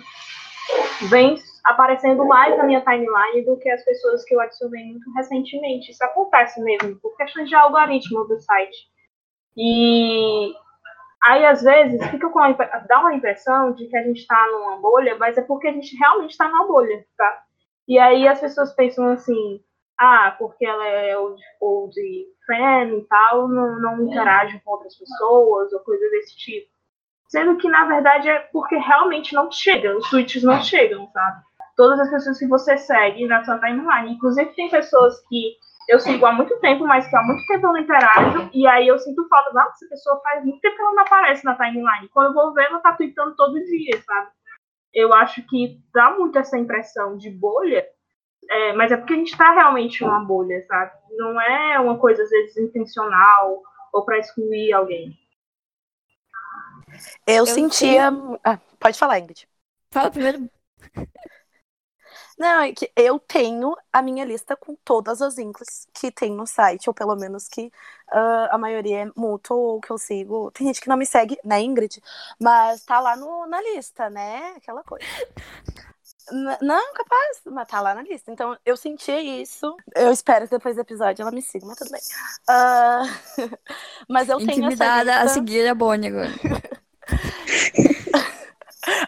[SPEAKER 3] vem aparecendo mais na minha timeline do que as pessoas que eu adicionei muito recentemente. Isso acontece mesmo, por questões de algoritmo do site. E Aí, às vezes, fica com a, dá uma impressão de que a gente está numa bolha, mas é porque a gente realmente está numa bolha, tá? E aí as pessoas pensam assim, ah, porque ela é old, old friend e tal, não, não interage com outras pessoas ou coisa desse tipo. Sendo que, na verdade, é porque realmente não chega, os tweets não chegam, sabe? Todas as pessoas que você segue na sua timeline. Inclusive, tem pessoas que eu sigo há muito tempo, mas que há muito tempo eu não interajo, e aí eu sinto falta, nossa, essa pessoa faz muito tempo que ela não aparece na timeline. Quando eu vou ver, ela tá tweetando todo dia, sabe? Eu acho que dá muito essa impressão de bolha, é, mas é porque a gente tá realmente numa bolha, sabe? Não é uma coisa, às vezes, intencional ou para excluir alguém.
[SPEAKER 6] Eu, eu sentia. Ah, pode falar, Ingrid.
[SPEAKER 2] Fala primeiro.
[SPEAKER 6] Não, é que eu tenho a minha lista com todas as inclus que tem no site, ou pelo menos que uh, a maioria é mútuo ou que eu sigo. Tem gente que não me segue, né, Ingrid? Mas tá lá no, na lista, né? Aquela coisa. Não, capaz, mas tá lá na lista. Então, eu senti isso. Eu espero que depois do episódio ela me siga, mas tudo bem. Uh... mas eu tenho
[SPEAKER 2] Intimidada
[SPEAKER 6] essa
[SPEAKER 2] lista... a seguir a Bonnie agora.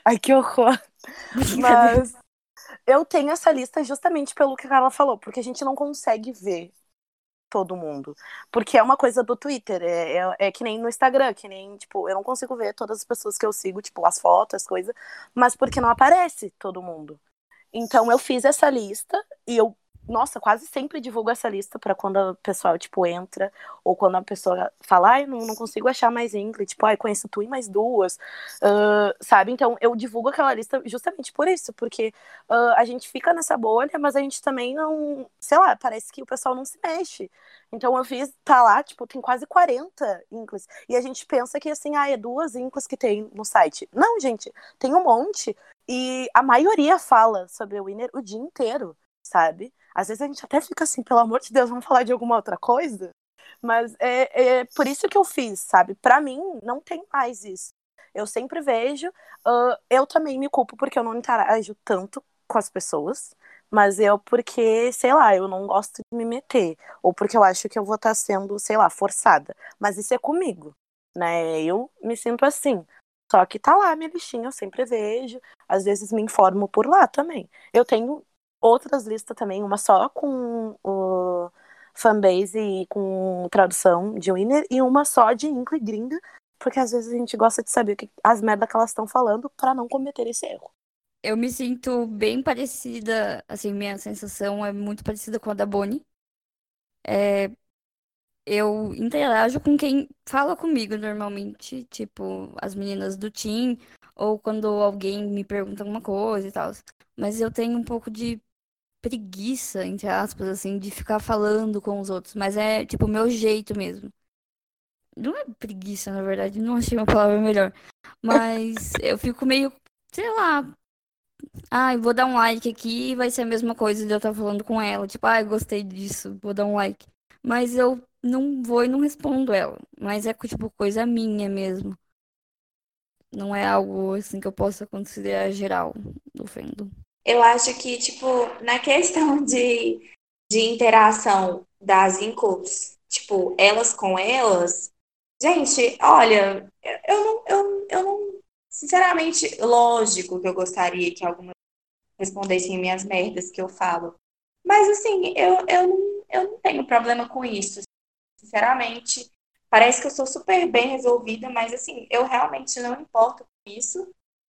[SPEAKER 6] Ai, que horror. Mas eu tenho essa lista justamente pelo que a Carla falou, porque a gente não consegue ver todo mundo. Porque é uma coisa do Twitter, é, é, é, que nem no Instagram, que nem, tipo, eu não consigo ver todas as pessoas que eu sigo, tipo, as fotos, as coisas, mas porque não aparece todo mundo. Então eu fiz essa lista e eu nossa, quase sempre divulgo essa lista para quando o pessoal, tipo, entra, ou quando a pessoa fala, ai, não, não consigo achar mais Ingrid, tipo, ai, conheço tu e mais duas, uh, sabe? Então, eu divulgo aquela lista justamente por isso, porque uh, a gente fica nessa bolha, mas a gente também não, sei lá, parece que o pessoal não se mexe. Então, eu fiz, tá lá, tipo, tem quase 40 Inclus, e a gente pensa que, assim, ah, é duas Inclus que tem no site. Não, gente, tem um monte, e a maioria fala sobre o Winner o dia inteiro, sabe? Às vezes a gente até fica assim, pelo amor de Deus, vamos falar de alguma outra coisa? Mas é, é por isso que eu fiz, sabe? Para mim, não tem mais isso. Eu sempre vejo. Uh, eu também me culpo porque eu não interajo tanto com as pessoas. Mas eu, porque, sei lá, eu não gosto de me meter. Ou porque eu acho que eu vou estar tá sendo, sei lá, forçada. Mas isso é comigo, né? Eu me sinto assim. Só que tá lá minha listinha, eu sempre vejo. Às vezes me informo por lá também. Eu tenho outras listas também, uma só com o fanbase e com tradução de Winner, e uma só de Incla e Gringa, porque às vezes a gente gosta de saber que, as merdas que elas estão falando para não cometer esse erro.
[SPEAKER 2] Eu me sinto bem parecida, assim, minha sensação é muito parecida com a da Bonnie. É, eu interajo com quem fala comigo normalmente, tipo, as meninas do team, ou quando alguém me pergunta alguma coisa e tal. Mas eu tenho um pouco de preguiça, entre aspas, assim, de ficar falando com os outros, mas é, tipo, o meu jeito mesmo. Não é preguiça, na verdade, não achei uma palavra melhor. Mas eu fico meio, sei lá. Ah, vou dar um like aqui e vai ser a mesma coisa de eu estar falando com ela. Tipo, ah, gostei disso, vou dar um like. Mas eu não vou e não respondo ela. Mas é, tipo, coisa minha mesmo. Não é algo, assim, que eu possa considerar geral do fandom
[SPEAKER 5] eu acho que, tipo, na questão de, de interação das incubs, tipo, elas com elas, gente, olha, eu não, eu, eu não, sinceramente, lógico que eu gostaria que algumas respondessem minhas merdas que eu falo. Mas, assim, eu, eu, não, eu não tenho problema com isso, sinceramente. Parece que eu sou super bem resolvida, mas, assim, eu realmente não importo com isso.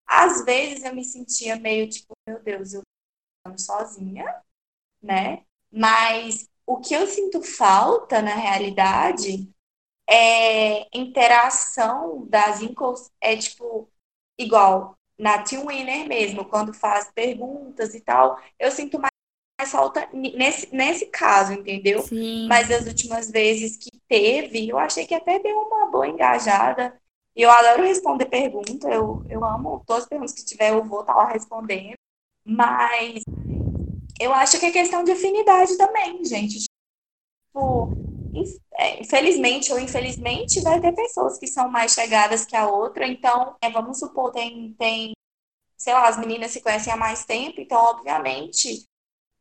[SPEAKER 5] Às vezes eu me sentia meio tipo, meu Deus, eu tô sozinha, né? Mas o que eu sinto falta na realidade é interação das incos, é tipo igual na Team Winner mesmo, quando faz perguntas e tal, eu sinto mais, mais falta nesse, nesse caso, entendeu?
[SPEAKER 2] Sim.
[SPEAKER 5] Mas as últimas vezes que teve, eu achei que até deu uma boa engajada. E eu adoro responder pergunta, eu, eu amo todas as perguntas que tiver, eu vou estar tá lá respondendo. Mas eu acho que é questão de afinidade também, gente. Tipo, é, infelizmente ou infelizmente, vai ter pessoas que são mais chegadas que a outra. Então, é, vamos supor, tem, tem, sei lá, as meninas se conhecem há mais tempo, então, obviamente,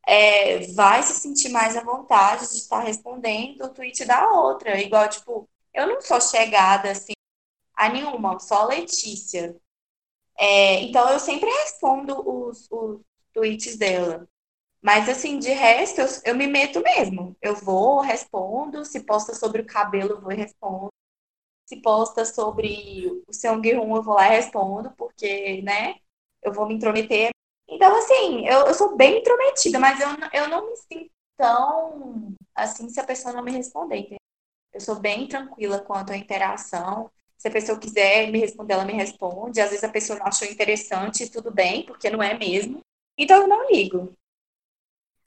[SPEAKER 5] é, vai se sentir mais à vontade de estar respondendo o tweet da outra. Igual, tipo, eu não sou chegada assim a nenhuma, só a Letícia. É, então eu sempre respondo os, os tweets dela. Mas assim, de resto, eu, eu me meto mesmo. Eu vou, respondo. Se posta sobre o cabelo, eu vou e respondo. Se posta sobre o Seong Hoon, eu vou lá e respondo, porque, né, eu vou me intrometer. Então, assim, eu, eu sou bem intrometida, mas eu, eu não me sinto tão assim se a pessoa não me responder. Entendeu? Eu sou bem tranquila quanto à interação. Se a pessoa quiser me responder, ela me responde. Às vezes a pessoa não achou interessante, tudo bem, porque não é mesmo. Então eu não ligo.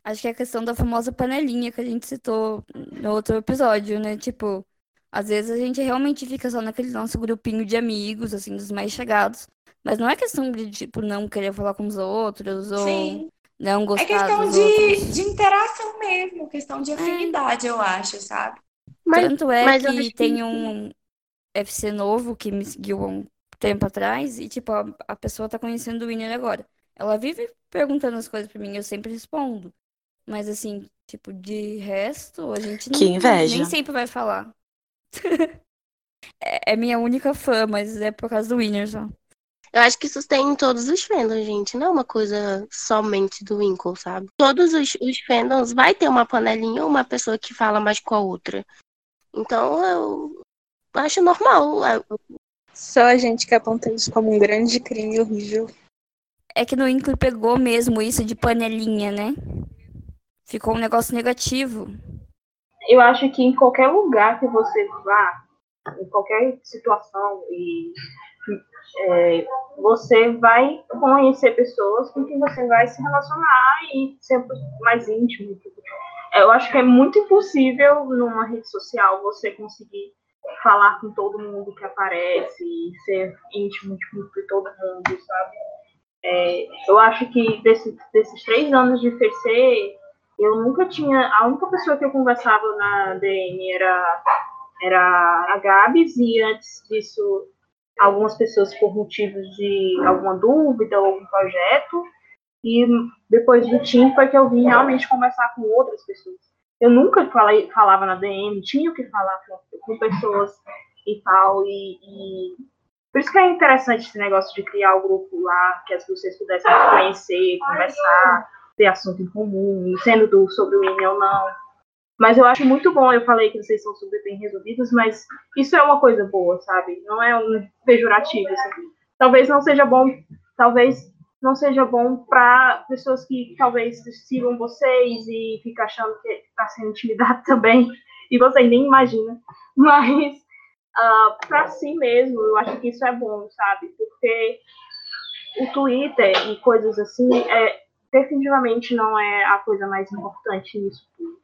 [SPEAKER 2] Acho que é a questão da famosa panelinha que a gente citou no outro episódio, né? Tipo, às vezes a gente realmente fica só naquele nosso grupinho de amigos, assim, dos mais chegados. Mas não é questão de, tipo, não querer falar com os outros ou
[SPEAKER 5] Sim.
[SPEAKER 2] não
[SPEAKER 5] É
[SPEAKER 2] gostar
[SPEAKER 5] questão
[SPEAKER 2] dos
[SPEAKER 5] de,
[SPEAKER 2] outros.
[SPEAKER 5] de interação mesmo, questão de afinidade, eu acho, sabe?
[SPEAKER 4] Mas,
[SPEAKER 2] Tanto é
[SPEAKER 4] mas
[SPEAKER 2] que
[SPEAKER 4] que-
[SPEAKER 2] tem um FC novo que me seguiu há um tempo atrás e, tipo, a, a pessoa tá conhecendo o Winner agora. Ela vive perguntando as coisas pra mim, eu sempre respondo. Mas, assim, tipo, de resto, a gente
[SPEAKER 6] Que
[SPEAKER 2] não-
[SPEAKER 6] inveja.
[SPEAKER 2] nem sempre vai falar. É, é minha única fã, mas é por causa do Winner só.
[SPEAKER 4] Eu acho que isso tem em todos os fandoms, gente. Não é uma coisa somente do Winkle, sabe? Todos os, os fandoms vai ter uma panelinha ou uma pessoa que fala mais com a outra. Então eu acho normal. É,
[SPEAKER 7] Só a gente que aponta isso como um grande crime horrível.
[SPEAKER 2] É que no Inkle pegou mesmo isso de panelinha, né? Ficou um negócio negativo.
[SPEAKER 3] Eu acho que em qualquer lugar que você vá, em qualquer situação, e é, você vai conhecer pessoas com quem você vai se relacionar e ser mais íntimo. Eu acho que é muito impossível numa rede social você conseguir falar com todo mundo que aparece e ser íntimo tipo, de todo mundo, sabe? É, eu acho que desse- desses três anos de FC, eu nunca tinha. A única pessoa que eu conversava na DM era, era a Gabs, e antes disso, algumas pessoas por motivos de alguma dúvida ou algum projeto. E depois do Tim foi que eu vim realmente conversar com outras pessoas. Eu nunca falei, falava na DM, tinha que falar com, com pessoas e tal. E, e por isso que é interessante esse negócio de criar o grupo lá, que as vocês pudessem se conhecer, conversar, ter assunto em comum, sendo do, sobre o INE ou não. Mas eu acho muito bom, eu falei que vocês são super bem resolvidos, mas isso é uma coisa boa, sabe? Não é um pejorativo. Assim. Talvez não seja bom, talvez não seja bom para pessoas que talvez sigam vocês e ficam achando que está sendo intimidado também, e vocês nem imaginam. Mas uh, para si mesmo, eu acho que isso é bom, sabe? Porque o Twitter e coisas assim é, definitivamente não é a coisa mais importante tudo.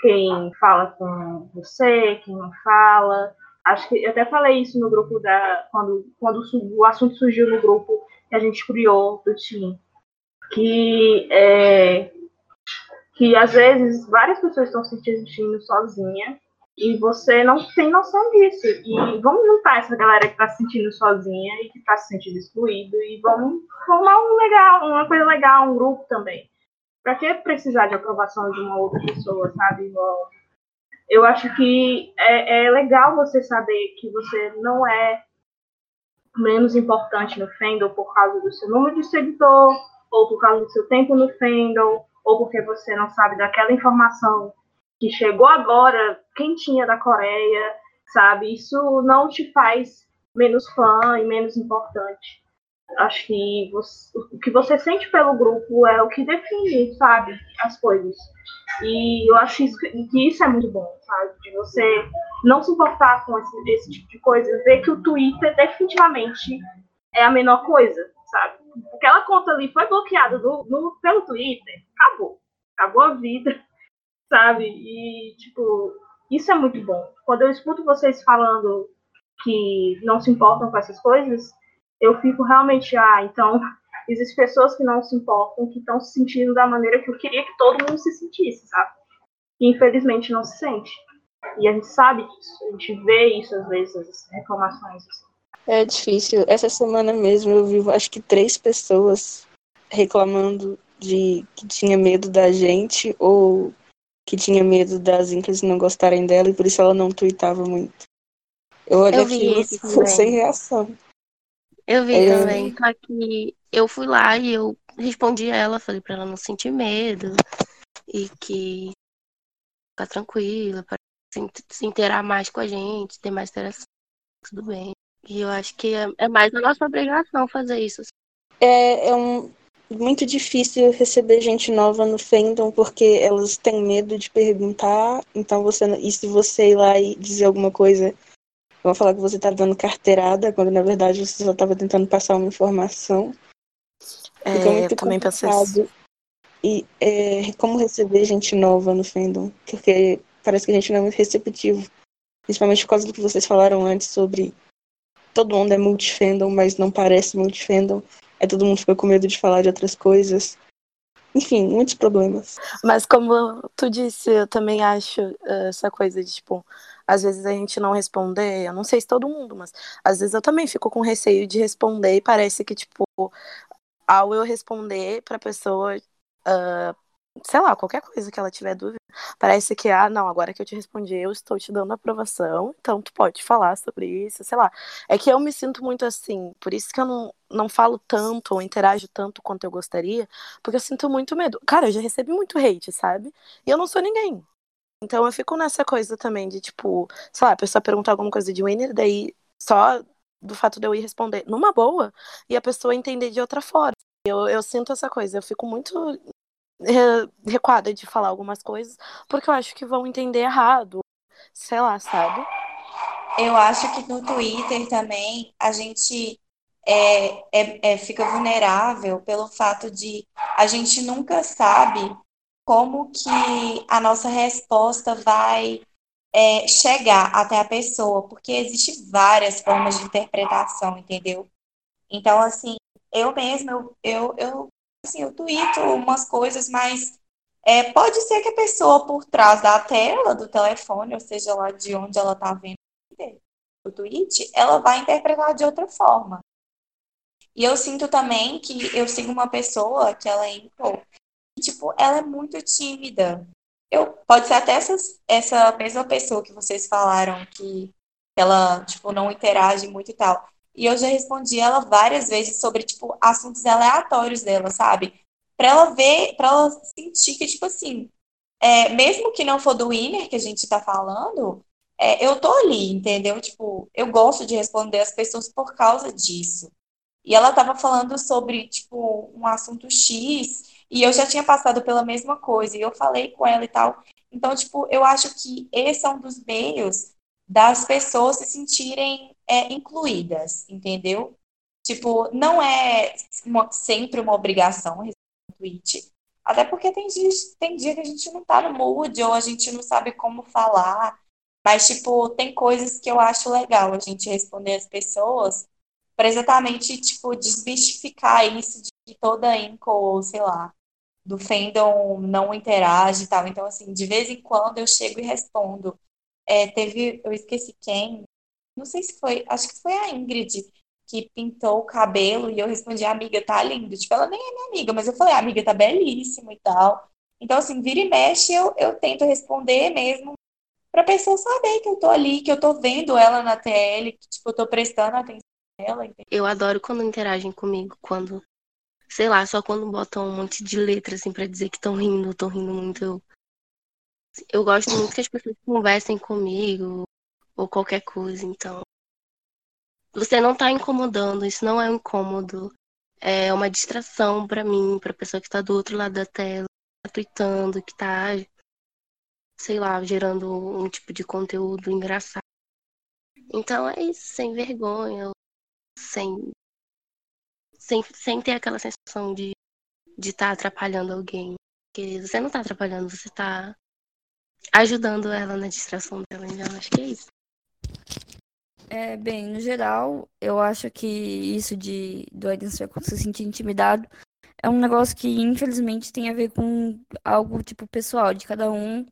[SPEAKER 3] Quem fala com você, quem não fala. Acho que eu até falei isso no grupo da. Quando, quando o assunto surgiu no grupo que a gente criou do time. Que é, que às vezes várias pessoas estão se sentindo sozinha e você não tem noção disso. E vamos juntar essa galera que está se sentindo sozinha e que está se sentindo excluído e vamos formar um legal, uma coisa legal, um grupo também. Para que precisar de aprovação de uma outra pessoa, sabe? Eu acho que é, é legal você saber que você não é menos importante no fandom por causa do seu número de seguidor, ou por causa do seu tempo no fandom, ou porque você não sabe daquela informação que chegou agora, quentinha da Coreia, sabe? Isso não te faz menos fã e menos importante. Acho que você, o que você sente pelo grupo é o que define, sabe, as coisas. E eu acho isso, que isso é muito bom, sabe? De você não se importar com esse, esse tipo de coisa, ver que o Twitter definitivamente é a menor coisa, sabe? Aquela conta ali foi bloqueada no, no, pelo Twitter, acabou. Acabou a vida, sabe? E, tipo, isso é muito bom. Quando eu escuto vocês falando que não se importam com essas coisas, eu fico realmente, ah, então existem pessoas que não se importam, que estão se sentindo da maneira que eu queria que todo mundo se sentisse, sabe? E infelizmente não se sente. E a gente sabe disso, a gente vê isso às vezes, as reclamações. Assim.
[SPEAKER 7] É difícil. Essa semana mesmo eu vi, acho que três pessoas reclamando de que tinha medo da gente ou que tinha medo das Incas não gostarem dela e por isso ela não tweetava muito. Eu olhei aquilo sem reação.
[SPEAKER 4] Eu vi também. Só que eu fui lá e eu respondi a ela, falei pra ela não sentir medo e que ficar tranquila, para se, se inteirar mais com a gente, ter mais interação, tudo bem. E eu acho que é, é mais a nossa obrigação fazer isso.
[SPEAKER 7] É, é um, muito difícil receber gente nova no fandom porque elas têm medo de perguntar. Então você e se você ir lá e dizer alguma coisa, vão falar que você tá dando carteirada, quando na verdade você só estava tentando passar uma informação.
[SPEAKER 6] É,
[SPEAKER 7] Fica muito
[SPEAKER 6] eu também pensei isso.
[SPEAKER 7] E é, como receber gente nova no fandom? Porque parece que a gente não é muito receptivo. Principalmente por causa do que vocês falaram antes sobre todo mundo é multifandom, mas não parece multifandom. Aí todo mundo fica com medo de falar de outras coisas. Enfim, muitos problemas.
[SPEAKER 6] Mas como tu disse, eu também acho eh, essa coisa de, tipo, às vezes a gente não responder, eu não sei se todo mundo, mas às vezes eu também fico com receio de responder e parece que, tipo, ao eu responder pra pessoa, ah, sei lá, qualquer coisa que ela tiver dúvida, parece que, ah, não, agora que eu te respondi, eu estou te dando aprovação, então tu pode falar sobre isso, sei lá. É que eu me sinto muito assim, por isso que eu não, não falo tanto ou interajo tanto quanto eu gostaria, porque eu sinto muito medo. Cara, eu já recebi muito hate, sabe? E eu não sou ninguém. Então eu fico nessa coisa também de, tipo, sei lá, a pessoa perguntar alguma coisa de Winner, daí só do fato de eu ir responder numa boa e a pessoa entender de outra forma. Eu, eu sinto essa coisa, eu fico muito eh, recuada de falar algumas coisas, porque eu acho que vão entender errado, sei lá, sabe?
[SPEAKER 5] Eu acho que no Twitter também a gente é, é- é- fica vulnerável pelo fato de a gente nunca sabe como que a nossa resposta vai é, chegar até a pessoa, porque existem várias formas de interpretação, entendeu? Então, assim, eu mesma, eu, eu, assim, eu tuito umas coisas, mas é, pode ser que a pessoa por trás da tela do telefone, ou seja lá de onde ela está vendo o tweet, ela vai interpretar de outra forma. E eu sinto também que eu sigo uma pessoa que ela é tipo, ela é muito tímida. Eu, pode ser até essas, essa mesma pessoa que vocês falaram que ela, tipo, não interage muito e tal. E eu já respondi ela várias vezes sobre, tipo, assuntos aleatórios dela, sabe? Pra ela ver, pra ela sentir que, tipo assim, é, mesmo que não for do winner que a gente tá falando, é, eu tô ali, entendeu? Tipo, eu gosto de responder as pessoas por causa disso. E ela tava falando sobre, tipo, um assunto X, e eu já tinha passado pela mesma coisa, e eu falei com ela e tal. Então, tipo, eu acho que esse é um dos meios das pessoas se sentirem é, incluídas, entendeu? Tipo, não é uma- sempre uma obrigação responder um tweet, até porque tem dia, tem dia que a gente não tá no mood, ou a gente não sabe como falar, mas, tipo, tem coisas que eu acho legal a gente responder as pessoas para exatamente, tipo, desmistificar isso de que toda Inco, ou sei lá, do fandom não interage e tal. Então, assim, de vez em quando eu chego e respondo. É, teve, eu esqueci quem, não sei se foi, acho que foi a Ingrid que pintou o cabelo e eu respondi, amiga, tá lindo. Tipo, ela nem é minha amiga, mas eu falei, amiga, tá belíssimo e tal. Então, assim, vira e mexe, eu, eu tento responder mesmo pra pessoa saber que eu tô ali, que eu tô vendo ela na TL, que, tipo, eu tô prestando atenção nela, entendeu?
[SPEAKER 4] Eu adoro quando interagem comigo, quando, sei lá, só quando botam um monte de letras assim pra dizer que estão rindo, estão rindo muito. Eu, eu gosto muito que as pessoas conversem comigo ou qualquer coisa, então. Você não tá incomodando, isso não é um incômodo. É uma distração pra mim, pra pessoa que tá do outro lado da tela, que tá tweetando, que tá, sei lá, gerando um tipo de conteúdo engraçado. Então é isso, sem vergonha, sem, sem, sem ter aquela sensação de de estar atrapalhando alguém. Porque você não tá atrapalhando, você tá ajudando ela na distração dela. Então, acho que é isso.
[SPEAKER 2] É, bem, no geral, eu acho que isso de do Circle se sentir intimidado é um negócio que, infelizmente, tem a ver com algo, tipo, pessoal de cada um.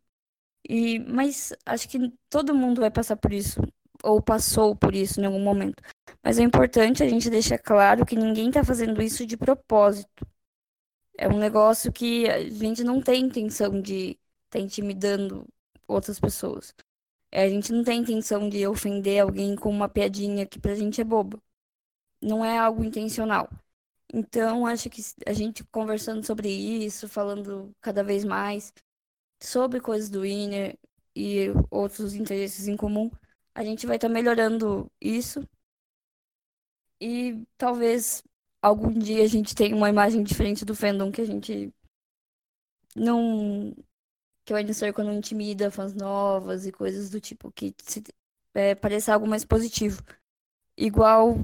[SPEAKER 2] E, mas acho que todo mundo vai passar por isso, ou passou por isso em algum momento. Mas é importante a gente deixar claro que ninguém tá fazendo isso de propósito. É um negócio que a gente não tem intenção de estar intimidando outras pessoas. É, a gente não tem intenção de ofender alguém com uma piadinha que pra gente é boba. Não é algo intencional. Então, acho que a gente conversando sobre isso, falando cada vez mais sobre coisas do Winner e outros interesses em comum, a gente vai estar tá melhorando isso. E talvez algum dia a gente tenha uma imagem diferente do fandom que a gente não. que o Inner quando intimida fãs novas e coisas do tipo, que se, é, pareça algo mais positivo. Igual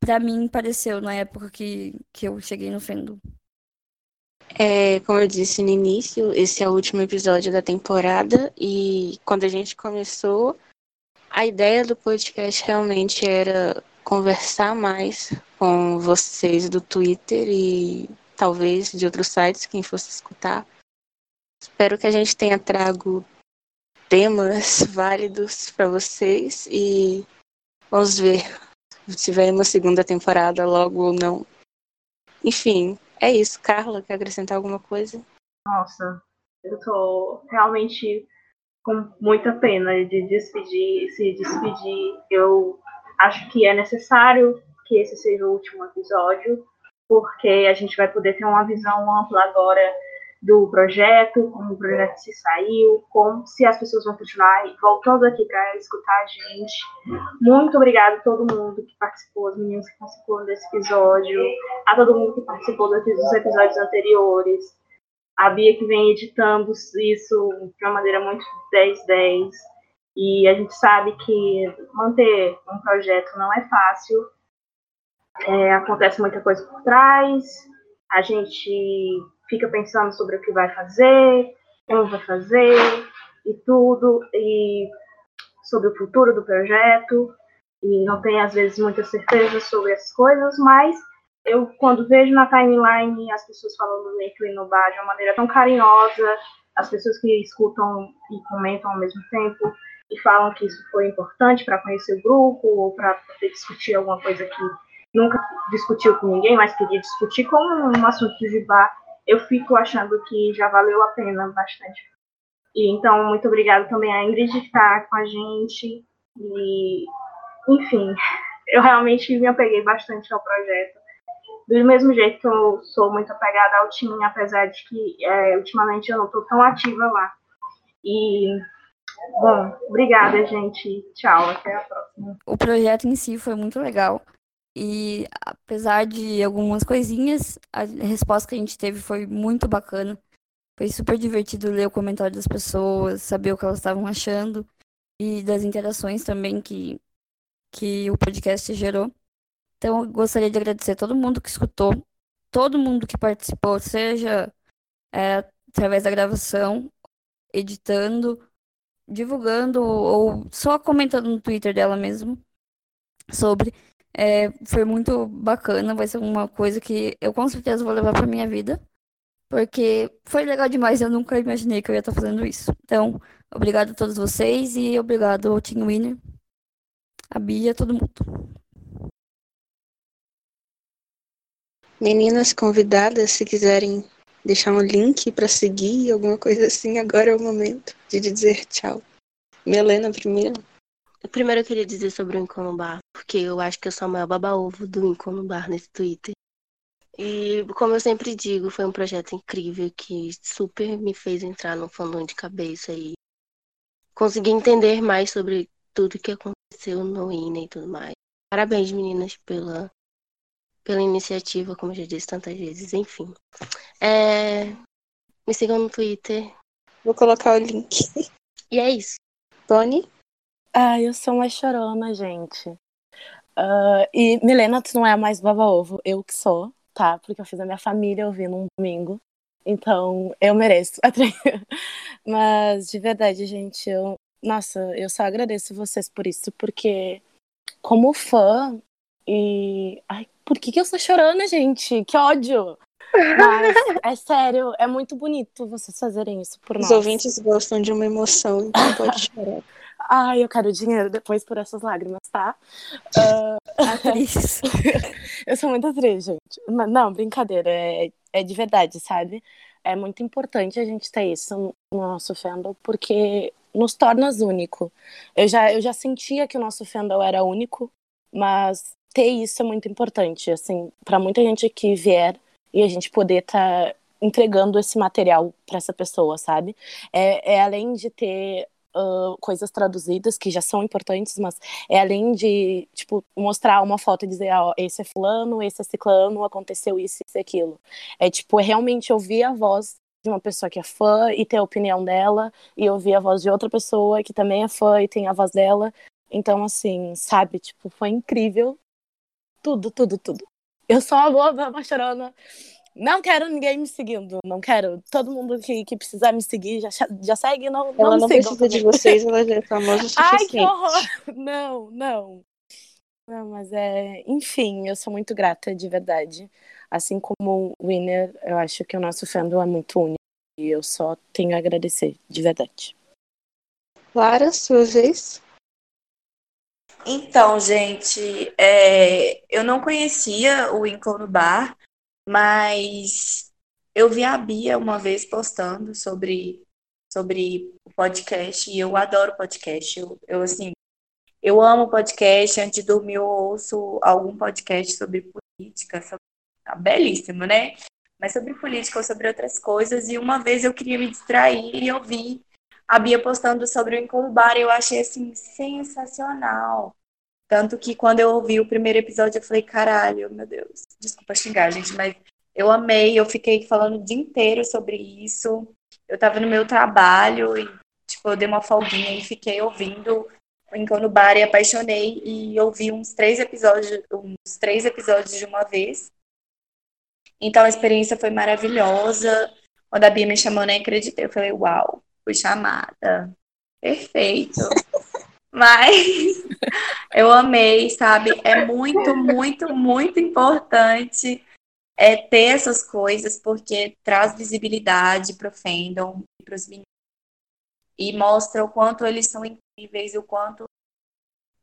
[SPEAKER 2] para mim pareceu na época que, que eu cheguei no fandom.
[SPEAKER 1] É, como eu disse no início, esse é o último episódio da temporada e quando a gente começou, a ideia do podcast realmente era conversar mais com vocês do Twitter e talvez de outros sites, quem fosse escutar. Espero que a gente tenha trago temas válidos para vocês e vamos ver se vai uma segunda temporada logo ou não. Enfim, é isso. Carla, quer acrescentar alguma coisa?
[SPEAKER 3] Nossa, eu tô realmente com muita pena de despedir, se despedir. Eu acho que é necessário que esse seja o último episódio, porque a gente vai poder ter uma visão ampla agora do projeto, como o projeto se saiu, como se as pessoas vão continuar voltando aqui para escutar a gente. Muito obrigada a todo mundo que participou, as meninas que participaram desse episódio, a todo mundo que participou dos episódios anteriores, a Bia que vem editando isso de uma maneira muito 10-10. E a gente sabe que manter um projeto não é fácil. É, acontece muita coisa por trás. A gente fica pensando sobre o que vai fazer, como vai fazer e tudo, e sobre o futuro do projeto, e não tem às vezes muita certeza sobre essas coisas, mas eu quando vejo na timeline as pessoas falando do Nick no de uma maneira tão carinhosa, as pessoas que escutam e comentam ao mesmo tempo e falam que isso foi importante para conhecer o grupo ou para poder discutir alguma coisa que nunca discutiu com ninguém, mas queria discutir como um assunto de bar eu fico achando que já valeu a pena bastante. E então, muito obrigada também a Ingrid que está com a gente. E, enfim, eu realmente me apeguei bastante ao projeto. Do mesmo jeito que eu sou muito apegada ao time, apesar de que é, ultimamente eu não estou tão ativa lá. E, bom, obrigada, gente. Tchau, até a próxima.
[SPEAKER 2] O projeto em si foi muito legal. E apesar de algumas coisinhas, a resposta que a gente teve foi muito bacana. Foi super divertido ler o comentário das pessoas, saber o que elas estavam achando e das interações também que, que o podcast gerou. Então, gostaria de agradecer a todo mundo que escutou, todo mundo que participou, seja é, através da gravação, editando, divulgando ou só comentando no Twitter dela mesmo sobre. É, foi muito bacana, vai ser uma coisa que eu com certeza vou levar para minha vida, porque foi legal demais, eu nunca imaginei que eu ia estar fazendo isso. Então, obrigado a todos vocês e obrigado ao Team Winner, a Bia, todo mundo.
[SPEAKER 1] Meninas convidadas, se quiserem deixar um link para seguir, alguma coisa assim, agora é o momento de dizer tchau. Melena primeiro.
[SPEAKER 4] Primeiro eu queria dizer sobre o Encono Bar, porque eu acho que eu sou a maior baba-ovo do Encono Bar nesse Twitter. E, como eu sempre digo, foi um projeto incrível que super me fez entrar no fandom de cabeça e conseguir entender mais sobre tudo que aconteceu no INA e tudo mais. Parabéns, meninas, pela, pela iniciativa, como eu já disse tantas vezes. Enfim. É... Me sigam no Twitter.
[SPEAKER 1] Vou colocar o link.
[SPEAKER 4] E é isso.
[SPEAKER 1] Tony?
[SPEAKER 6] Ah, eu sou uma chorona, gente. Uh, e Milena, tu não é mais baba-ovo, eu que sou, tá? Porque eu fiz a minha família ouvir num domingo. Então, eu mereço. Mas, de verdade, gente, eu. Nossa, eu só agradeço vocês por isso, porque, como fã, e. Ai, por que, que eu sou chorando, gente? Que ódio! Mas, é sério, é muito bonito vocês fazerem isso por nós.
[SPEAKER 1] Os ouvintes gostam de uma emoção, então pode chorar.
[SPEAKER 6] Ai, eu quero dinheiro depois por essas lágrimas, tá? Uh...
[SPEAKER 2] Atriz.
[SPEAKER 6] eu sou muito atriz, gente. Mas, não, brincadeira. É, é de verdade, sabe? É muito importante a gente ter isso no nosso fandom, porque nos torna único. Eu já, eu já sentia que o nosso fandom era único, mas ter isso é muito importante, assim, para muita gente que vier e a gente poder estar tá entregando esse material para essa pessoa, sabe? É, é além de ter uh, coisas traduzidas que já são importantes, mas é além de, tipo, mostrar uma foto e dizer, ó, esse é fulano, esse é ciclano, aconteceu isso, isso aquilo. É, tipo, é realmente ouvir a voz de uma pessoa que é fã e ter a opinião dela, e ouvir a voz de outra pessoa que também é fã e tem a voz dela. Então, assim, sabe, tipo, foi incrível. Tudo, tudo, tudo. Eu sou uma boa chorona não quero ninguém me seguindo, não quero. Todo mundo que, que precisar me seguir já, já segue, não,
[SPEAKER 7] ela
[SPEAKER 6] não,
[SPEAKER 7] não precisa também. de vocês, ela já é famosa o suficiente.
[SPEAKER 6] Ai, que horror! Não, não. Não, mas é. Enfim, eu sou muito grata, de verdade. Assim como o Winner, eu acho que o nosso fandom é muito único. E eu só tenho a agradecer, de verdade.
[SPEAKER 7] Clara, sua vez.
[SPEAKER 5] Então, gente, é, eu não conhecia o Winkle no Bar, mas eu vi a Bia uma vez postando sobre, sobre o podcast e eu adoro podcast. Eu, eu assim, eu amo podcast. Antes de dormir, eu ouço algum podcast sobre política. Sobre... Tá belíssimo, né? Mas sobre política ou sobre outras coisas. E uma vez eu queria me distrair e eu vi a Bia postando sobre o Incolubar e eu achei assim sensacional. Tanto que quando eu ouvi o primeiro episódio, eu falei, caralho, meu Deus. Desculpa xingar, gente, mas eu amei, eu fiquei falando o dia inteiro sobre isso. Eu tava no meu trabalho e, tipo, eu dei uma folguinha e fiquei ouvindo o no Bar e apaixonei e ouvi uns três episódios, uns três episódios de uma vez. Então a experiência foi maravilhosa. Quando a Bia me chamou, nem acreditei. Eu falei, uau, fui chamada. Perfeito. Mas eu amei, sabe? É muito, muito, muito importante é ter essas coisas, porque traz visibilidade para o fandom e para os meninos. E mostra o quanto eles são incríveis e o quanto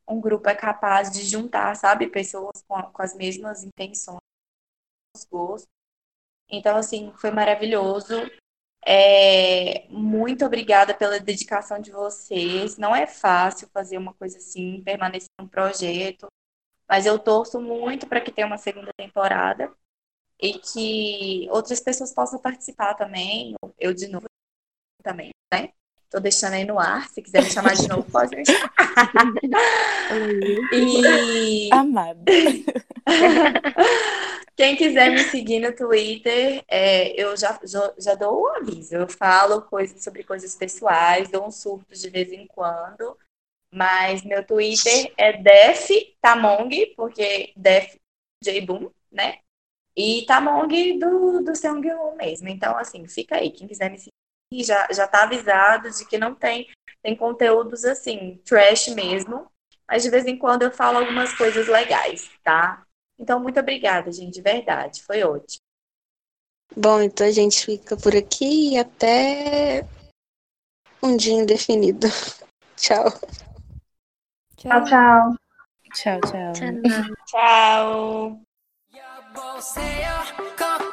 [SPEAKER 5] um grupo é capaz de juntar, sabe? Pessoas com, com as mesmas intenções, gostos. Então, assim, foi maravilhoso. É, muito obrigada pela dedicação de vocês. Não é fácil fazer uma coisa assim, permanecer no projeto, mas eu torço muito para que tenha uma segunda temporada e que outras pessoas possam participar também. Eu de novo também, né? Tô deixando aí no ar. Se quiser me chamar de novo, pode me chamar. e...
[SPEAKER 6] Amado.
[SPEAKER 5] Quem quiser me seguir no Twitter, é, eu já, já, já, dou o um aviso. Eu falo coisas sobre coisas pessoais, dou uns surtos de vez em quando. Mas meu Twitter é Def Tamong, porque Def J Boom, né? E Tamong do, do Seung mesmo. Então, assim, fica aí. Quem quiser me seguir já, já tá avisado de que não tem, tem conteúdos assim, trash mesmo. Mas de vez em quando eu falo algumas coisas legais, tá? Então, muito obrigada, gente, de verdade. Foi ótimo.
[SPEAKER 7] Bom, então a gente fica por aqui e até um dia indefinido. tchau.
[SPEAKER 3] Tchau, tchau.
[SPEAKER 6] Tchau, tchau.
[SPEAKER 5] Tchau.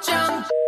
[SPEAKER 5] tchau.